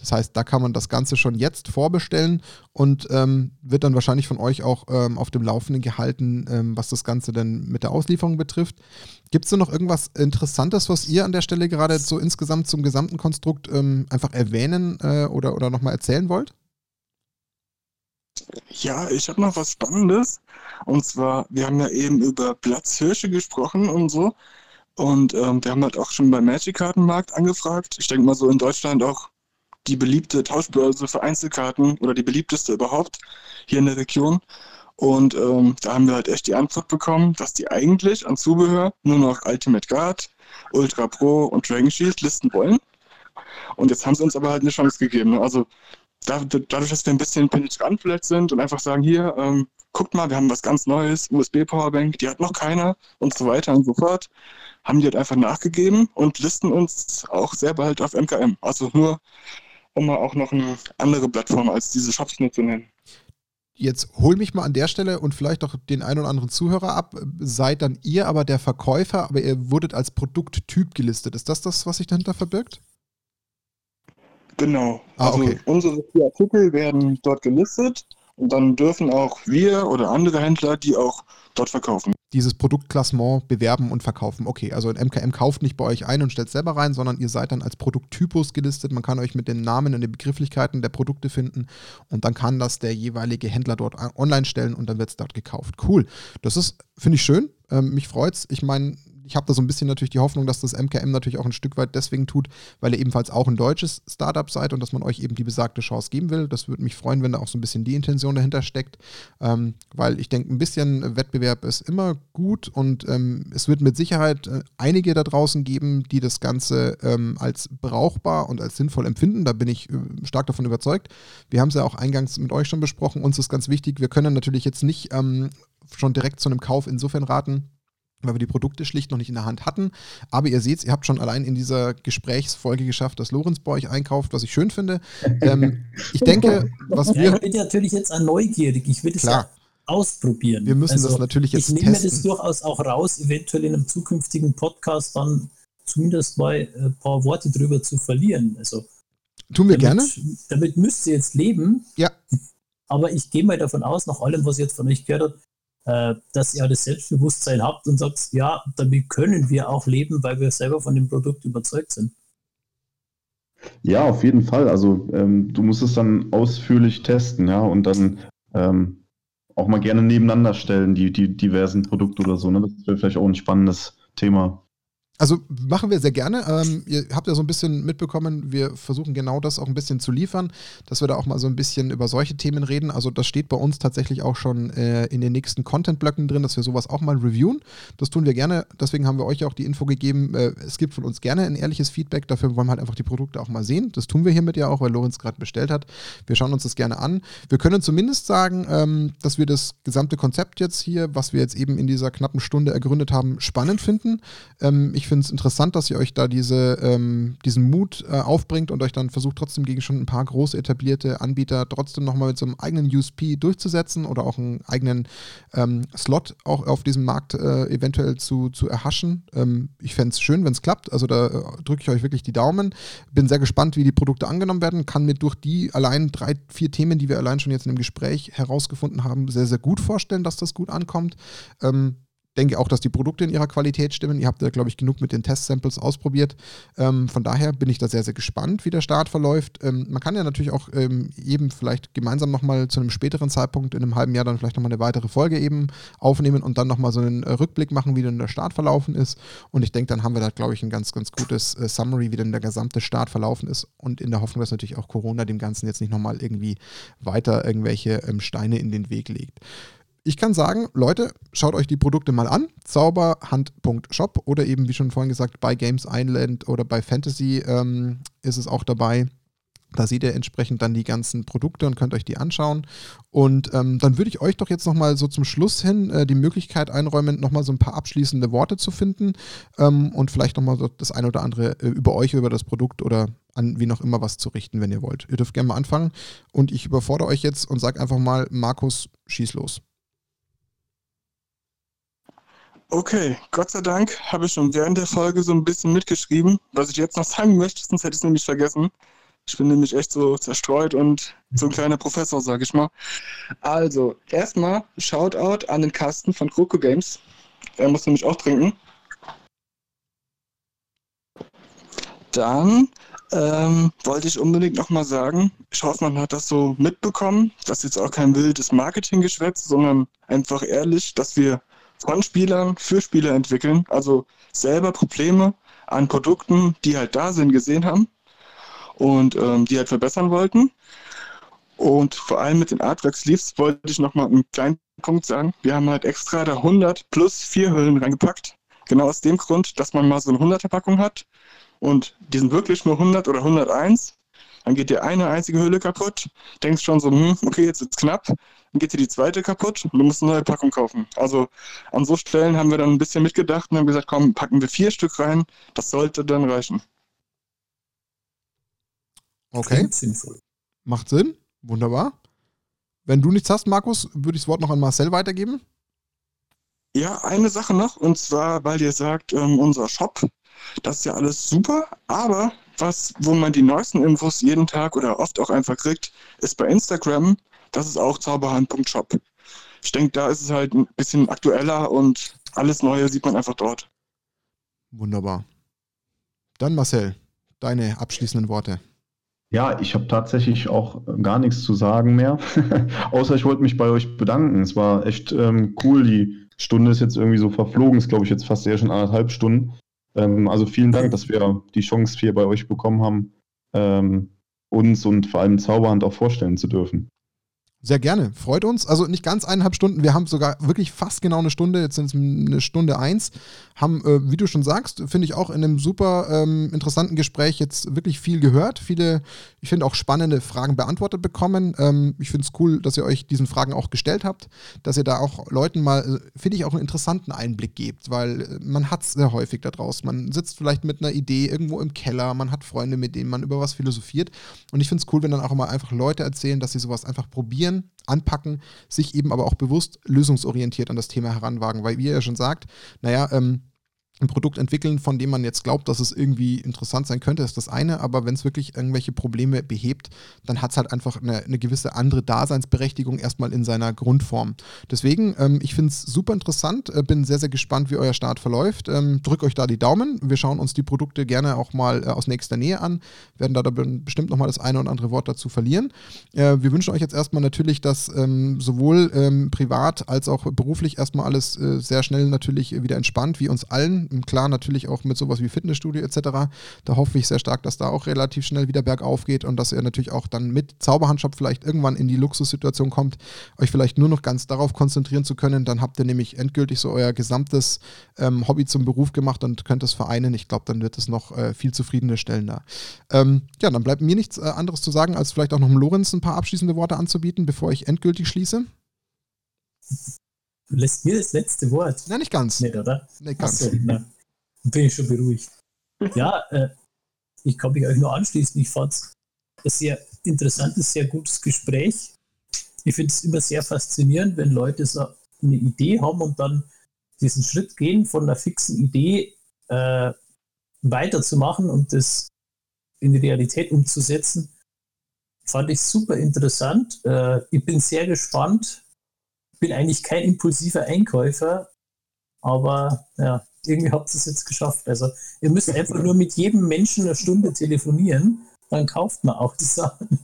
Das heißt, da kann man das Ganze schon jetzt vorbestellen und ähm, wird dann wahrscheinlich von euch auch ähm, auf dem Laufenden gehalten, ähm, was das Ganze denn mit der Auslieferung betrifft. Gibt es denn noch irgendwas Interessantes, was ihr an der Stelle gerade so insgesamt zum gesamten Konstrukt ähm, einfach erwähnen äh, oder, oder nochmal erzählen wollt? Ja, ich habe noch was Spannendes. Und zwar, wir haben ja eben über Platzhirsche gesprochen und so. Und ähm, wir haben halt auch schon beim Magic-Kartenmarkt angefragt. Ich denke mal so in Deutschland auch die beliebte Tauschbörse für Einzelkarten oder die beliebteste überhaupt hier in der Region. Und ähm, da haben wir halt echt die Antwort bekommen, dass die eigentlich an Zubehör nur noch Ultimate Guard, Ultra Pro und Dragon Shield listen wollen. Und jetzt haben sie uns aber halt eine Chance gegeben. Also dadurch, dass wir ein bisschen penetrant vielleicht sind und einfach sagen, hier, ähm, guckt mal, wir haben was ganz Neues, USB-Powerbank, die hat noch keiner und so weiter und so fort, haben die halt einfach nachgegeben und listen uns auch sehr bald auf MKM. Also nur, um mal auch noch eine andere Plattform als diese Shops nur zu nennen. Jetzt hol mich mal an der Stelle und vielleicht auch den einen oder anderen Zuhörer ab. Seid dann ihr aber der Verkäufer, aber ihr wurdet als Produkttyp gelistet. Ist das das, was sich dahinter verbirgt? Genau. Ah, also okay. unsere vier Artikel werden dort gelistet und dann dürfen auch wir oder andere Händler die auch dort verkaufen. Dieses Produktklassement bewerben und verkaufen. Okay, also MKM kauft nicht bei euch ein und stellt selber rein, sondern ihr seid dann als Produkttypus gelistet. Man kann euch mit den Namen und den Begrifflichkeiten der Produkte finden und dann kann das der jeweilige Händler dort online stellen und dann wird es dort gekauft. Cool. Das ist, finde ich schön. Ähm, mich freut's. Ich meine, ich habe da so ein bisschen natürlich die Hoffnung, dass das MKM natürlich auch ein Stück weit deswegen tut, weil ihr ebenfalls auch ein deutsches Startup seid und dass man euch eben die besagte Chance geben will. Das würde mich freuen, wenn da auch so ein bisschen die Intention dahinter steckt, ähm, weil ich denke, ein bisschen Wettbewerb ist immer gut und ähm, es wird mit Sicherheit äh, einige da draußen geben, die das Ganze ähm, als brauchbar und als sinnvoll empfinden. Da bin ich äh, stark davon überzeugt. Wir haben es ja auch eingangs mit euch schon besprochen. Uns ist ganz wichtig, wir können natürlich jetzt nicht ähm, schon direkt zu einem Kauf insofern raten, weil wir die Produkte schlicht noch nicht in der Hand hatten. Aber ihr seht, ihr habt schon allein in dieser Gesprächsfolge geschafft, dass Lorenz bei euch einkauft, was ich schön finde. Ähm, [LAUGHS] ich denke, was ja, wir. Ich bin natürlich jetzt an neugierig. Ich will es ja ausprobieren. Wir müssen also, das natürlich jetzt Ich nehme testen. das durchaus auch raus, eventuell in einem zukünftigen Podcast dann zumindest mal ein paar Worte drüber zu verlieren. Also, Tun wir damit, gerne. Damit müsst ihr jetzt leben. Ja. Aber ich gehe mal davon aus, nach allem, was ich jetzt von euch gehört habe, äh, dass ihr das Selbstbewusstsein habt und sagt, ja, damit können wir auch leben, weil wir selber von dem Produkt überzeugt sind. Ja, auf jeden Fall. Also ähm, du musst es dann ausführlich testen, ja, und dann ähm, auch mal gerne nebeneinander stellen, die, die diversen Produkte oder so. Ne? Das wäre vielleicht auch ein spannendes Thema. Also machen wir sehr gerne. Ähm, ihr habt ja so ein bisschen mitbekommen, wir versuchen genau das auch ein bisschen zu liefern, dass wir da auch mal so ein bisschen über solche Themen reden. Also das steht bei uns tatsächlich auch schon äh, in den nächsten Content-Blöcken drin, dass wir sowas auch mal reviewen. Das tun wir gerne. Deswegen haben wir euch auch die Info gegeben. Äh, es gibt von uns gerne ein ehrliches Feedback. Dafür wollen wir halt einfach die Produkte auch mal sehen. Das tun wir hiermit ja auch, weil Lorenz gerade bestellt hat. Wir schauen uns das gerne an. Wir können zumindest sagen, ähm, dass wir das gesamte Konzept jetzt hier, was wir jetzt eben in dieser knappen Stunde ergründet haben, spannend finden. Ähm, ich finde es interessant, dass ihr euch da diese, ähm, diesen Mut äh, aufbringt und euch dann versucht, trotzdem gegen schon ein paar große etablierte Anbieter trotzdem nochmal mit so einem eigenen USP durchzusetzen oder auch einen eigenen ähm, Slot auch auf diesem Markt äh, eventuell zu, zu erhaschen. Ähm, ich fände es schön, wenn es klappt. Also da äh, drücke ich euch wirklich die Daumen. Bin sehr gespannt, wie die Produkte angenommen werden. Kann mir durch die allein drei, vier Themen, die wir allein schon jetzt in dem Gespräch herausgefunden haben, sehr, sehr gut vorstellen, dass das gut ankommt. Ähm, denke auch, dass die Produkte in ihrer Qualität stimmen. Ihr habt da, glaube ich, genug mit den Test-Samples ausprobiert. Ähm, von daher bin ich da sehr, sehr gespannt, wie der Start verläuft. Ähm, man kann ja natürlich auch ähm, eben vielleicht gemeinsam nochmal zu einem späteren Zeitpunkt, in einem halben Jahr, dann vielleicht nochmal eine weitere Folge eben aufnehmen und dann nochmal so einen äh, Rückblick machen, wie denn der Start verlaufen ist. Und ich denke, dann haben wir da, glaube ich, ein ganz, ganz gutes äh, Summary, wie denn der gesamte Start verlaufen ist. Und in der Hoffnung, dass natürlich auch Corona dem Ganzen jetzt nicht nochmal irgendwie weiter irgendwelche ähm, Steine in den Weg legt ich kann sagen, Leute, schaut euch die Produkte mal an. Zauberhand.shop oder eben, wie schon vorhin gesagt, bei Games Island oder bei Fantasy ähm, ist es auch dabei. Da seht ihr entsprechend dann die ganzen Produkte und könnt euch die anschauen. Und ähm, dann würde ich euch doch jetzt nochmal so zum Schluss hin äh, die Möglichkeit einräumen, nochmal so ein paar abschließende Worte zu finden ähm, und vielleicht nochmal das eine oder andere äh, über euch, über das Produkt oder an wie noch immer was zu richten, wenn ihr wollt. Ihr dürft gerne mal anfangen und ich überfordere euch jetzt und sage einfach mal, Markus, schieß los. Okay, Gott sei Dank habe ich schon während der Folge so ein bisschen mitgeschrieben, was ich jetzt noch sagen möchte, sonst hätte ich es nämlich vergessen. Ich bin nämlich echt so zerstreut und so ein kleiner Professor, sag ich mal. Also, erstmal Shoutout an den Kasten von Kroko Games. Er muss nämlich auch trinken. Dann ähm, wollte ich unbedingt nochmal sagen, ich hoffe, man hat das so mitbekommen, dass jetzt auch kein wildes Marketinggeschwätz, sondern einfach ehrlich, dass wir von Spielern für Spieler entwickeln, also selber Probleme an Produkten, die halt da sind, gesehen haben und ähm, die halt verbessern wollten. Und vor allem mit den Artwork Sleeves wollte ich nochmal einen kleinen Punkt sagen. Wir haben halt extra da 100 plus 4 Hüllen reingepackt. Genau aus dem Grund, dass man mal so eine 100er Packung hat und die sind wirklich nur 100 oder 101, dann geht dir eine einzige Hülle kaputt, denkst schon so, hm, okay, jetzt ist es knapp, dann geht dir die zweite kaputt und du musst eine neue Packung kaufen. Also an so Stellen haben wir dann ein bisschen mitgedacht und haben gesagt, komm, packen wir vier Stück rein, das sollte dann reichen. Okay. Sinnvoll. Macht Sinn. Wunderbar. Wenn du nichts hast, Markus, würde ich das Wort noch an Marcel weitergeben. Ja, eine Sache noch, und zwar, weil ihr sagt, ähm, unser Shop, das ist ja alles super, aber was, wo man die neuesten Infos jeden Tag oder oft auch einfach kriegt, ist bei Instagram. Das ist auch zauberhand.shop. Ich denke, da ist es halt ein bisschen aktueller und alles Neue sieht man einfach dort. Wunderbar. Dann Marcel, deine abschließenden Worte. Ja, ich habe tatsächlich auch gar nichts zu sagen mehr, [LAUGHS] außer ich wollte mich bei euch bedanken. Es war echt ähm, cool. Die Stunde ist jetzt irgendwie so verflogen, ist glaube ich jetzt fast eher schon anderthalb Stunden. Ähm, also vielen Dank, dass wir die Chance hier bei euch bekommen haben, ähm, uns und vor allem Zauberhand auch vorstellen zu dürfen. Sehr gerne, freut uns. Also nicht ganz eineinhalb Stunden, wir haben sogar wirklich fast genau eine Stunde, jetzt sind es eine Stunde eins. Haben, äh, wie du schon sagst, finde ich auch in einem super ähm, interessanten Gespräch jetzt wirklich viel gehört. Viele, ich finde auch spannende Fragen beantwortet bekommen. Ähm, ich finde es cool, dass ihr euch diesen Fragen auch gestellt habt, dass ihr da auch Leuten mal, äh, finde ich, auch einen interessanten Einblick gebt, weil äh, man hat es sehr häufig da draußen. Man sitzt vielleicht mit einer Idee irgendwo im Keller, man hat Freunde, mit denen man über was philosophiert. Und ich finde es cool, wenn dann auch mal einfach Leute erzählen, dass sie sowas einfach probieren probieren, anpacken, sich eben aber auch bewusst lösungsorientiert an das Thema heranwagen, weil wie ihr ja schon sagt, naja, ähm, ein Produkt entwickeln, von dem man jetzt glaubt, dass es irgendwie interessant sein könnte, ist das eine, aber wenn es wirklich irgendwelche Probleme behebt, dann hat es halt einfach eine, eine, gewisse andere Daseinsberechtigung erstmal in seiner Grundform. Deswegen, ähm, ich finde es super interessant, äh, bin sehr, sehr gespannt, wie euer Start verläuft. Ähm, drückt euch da die Daumen. Wir schauen uns die Produkte gerne auch mal äh, aus nächster Nähe an, werden da, bestimmt nochmal das eine oder andere Wort dazu verlieren. Äh, wir wünschen euch jetzt erstmal natürlich, dass ähm, sowohl ähm, privat als auch beruflich erstmal alles äh, sehr schnell natürlich wieder entspannt, wie uns allen Klar, natürlich auch mit sowas wie Fitnessstudio etc. Da hoffe ich sehr stark, dass da auch relativ schnell wieder bergauf geht und dass ihr natürlich auch dann mit Zauberhandshop vielleicht irgendwann in die Luxussituation kommt, euch vielleicht nur noch ganz darauf konzentrieren zu können. Dann habt ihr nämlich endgültig so euer gesamtes ähm, Hobby zum Beruf gemacht und könnt es vereinen. Ich glaube, dann wird es noch äh, viel zufriedene Stellen da. Ähm, ja, dann bleibt mir nichts äh, anderes zu sagen, als vielleicht auch noch dem Lorenz ein paar abschließende Worte anzubieten, bevor ich endgültig schließe. Du lässt mir das letzte Wort. Nein, nicht ganz. Nicht, oder? Nicht ganz. So, na, bin ich schon beruhigt. ja, äh, ich kann mich euch nur anschließen. Ich fand es ein sehr interessantes, sehr gutes Gespräch. Ich finde es immer sehr faszinierend, wenn Leute so eine Idee haben und dann diesen Schritt gehen, von einer fixen Idee äh, weiterzumachen und das in die Realität umzusetzen. Fand ich super interessant. Äh, ich bin sehr gespannt, bin eigentlich kein impulsiver Einkäufer, aber ja, irgendwie habt ihr es jetzt geschafft. Also ihr müsst einfach nur mit jedem Menschen eine Stunde telefonieren, dann kauft man auch die Sachen.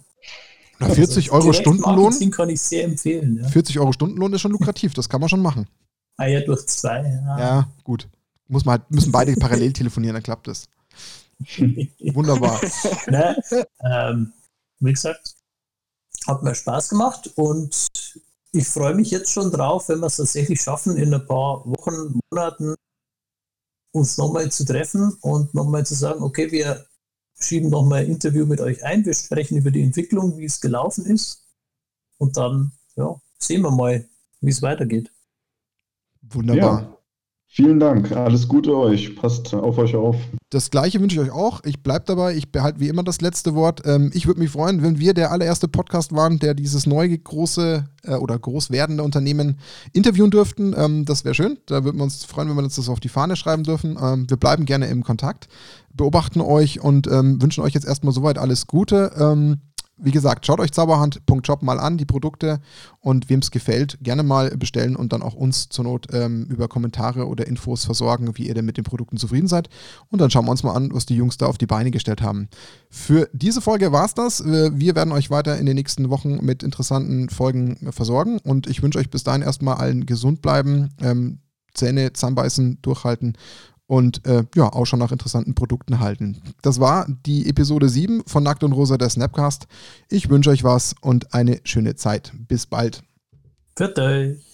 Na, 40 also, Euro Stundenlohn? Den kann ich sehr empfehlen. Ja. 40 Euro Stundenlohn ist schon lukrativ, das kann man schon machen. Ah ja, durch zwei. Ja, ja gut. Muss man halt, müssen beide parallel telefonieren, dann klappt das. [LAUGHS] Wunderbar. Ne, ähm, wie gesagt, hat mir Spaß gemacht und ich freue mich jetzt schon drauf, wenn wir es tatsächlich schaffen, in ein paar Wochen, Monaten uns nochmal zu treffen und nochmal zu sagen, okay, wir schieben nochmal ein Interview mit euch ein, wir sprechen über die Entwicklung, wie es gelaufen ist und dann ja, sehen wir mal, wie es weitergeht. Wunderbar. Ja. Vielen Dank. Alles Gute euch. Passt auf euch auf. Das gleiche wünsche ich euch auch. Ich bleibe dabei. Ich behalte wie immer das letzte Wort. Ähm, ich würde mich freuen, wenn wir der allererste Podcast waren, der dieses neue große äh, oder groß werdende Unternehmen interviewen dürften. Ähm, das wäre schön. Da würden wir uns freuen, wenn wir uns das auf die Fahne schreiben dürfen. Ähm, wir bleiben gerne im Kontakt, beobachten euch und wünschen euch jetzt erstmal soweit alles Gute. Wie gesagt, schaut euch zauberhand.shop mal an, die Produkte und wem es gefällt, gerne mal bestellen und dann auch uns zur Not ähm, über Kommentare oder Infos versorgen, wie ihr denn mit den Produkten zufrieden seid. Und dann schauen wir uns mal an, was die Jungs da auf die Beine gestellt haben. Für diese Folge war es das. Wir werden euch weiter in den nächsten Wochen mit interessanten Folgen versorgen und ich wünsche euch bis dahin erstmal allen gesund bleiben. Ähm, Zähne zusammenbeißen, durchhalten und äh, ja, auch schon nach interessanten Produkten halten. Das war die Episode 7 von Nackt und Rosa der Snapcast. Ich wünsche euch was und eine schöne Zeit. Bis bald. Für euch.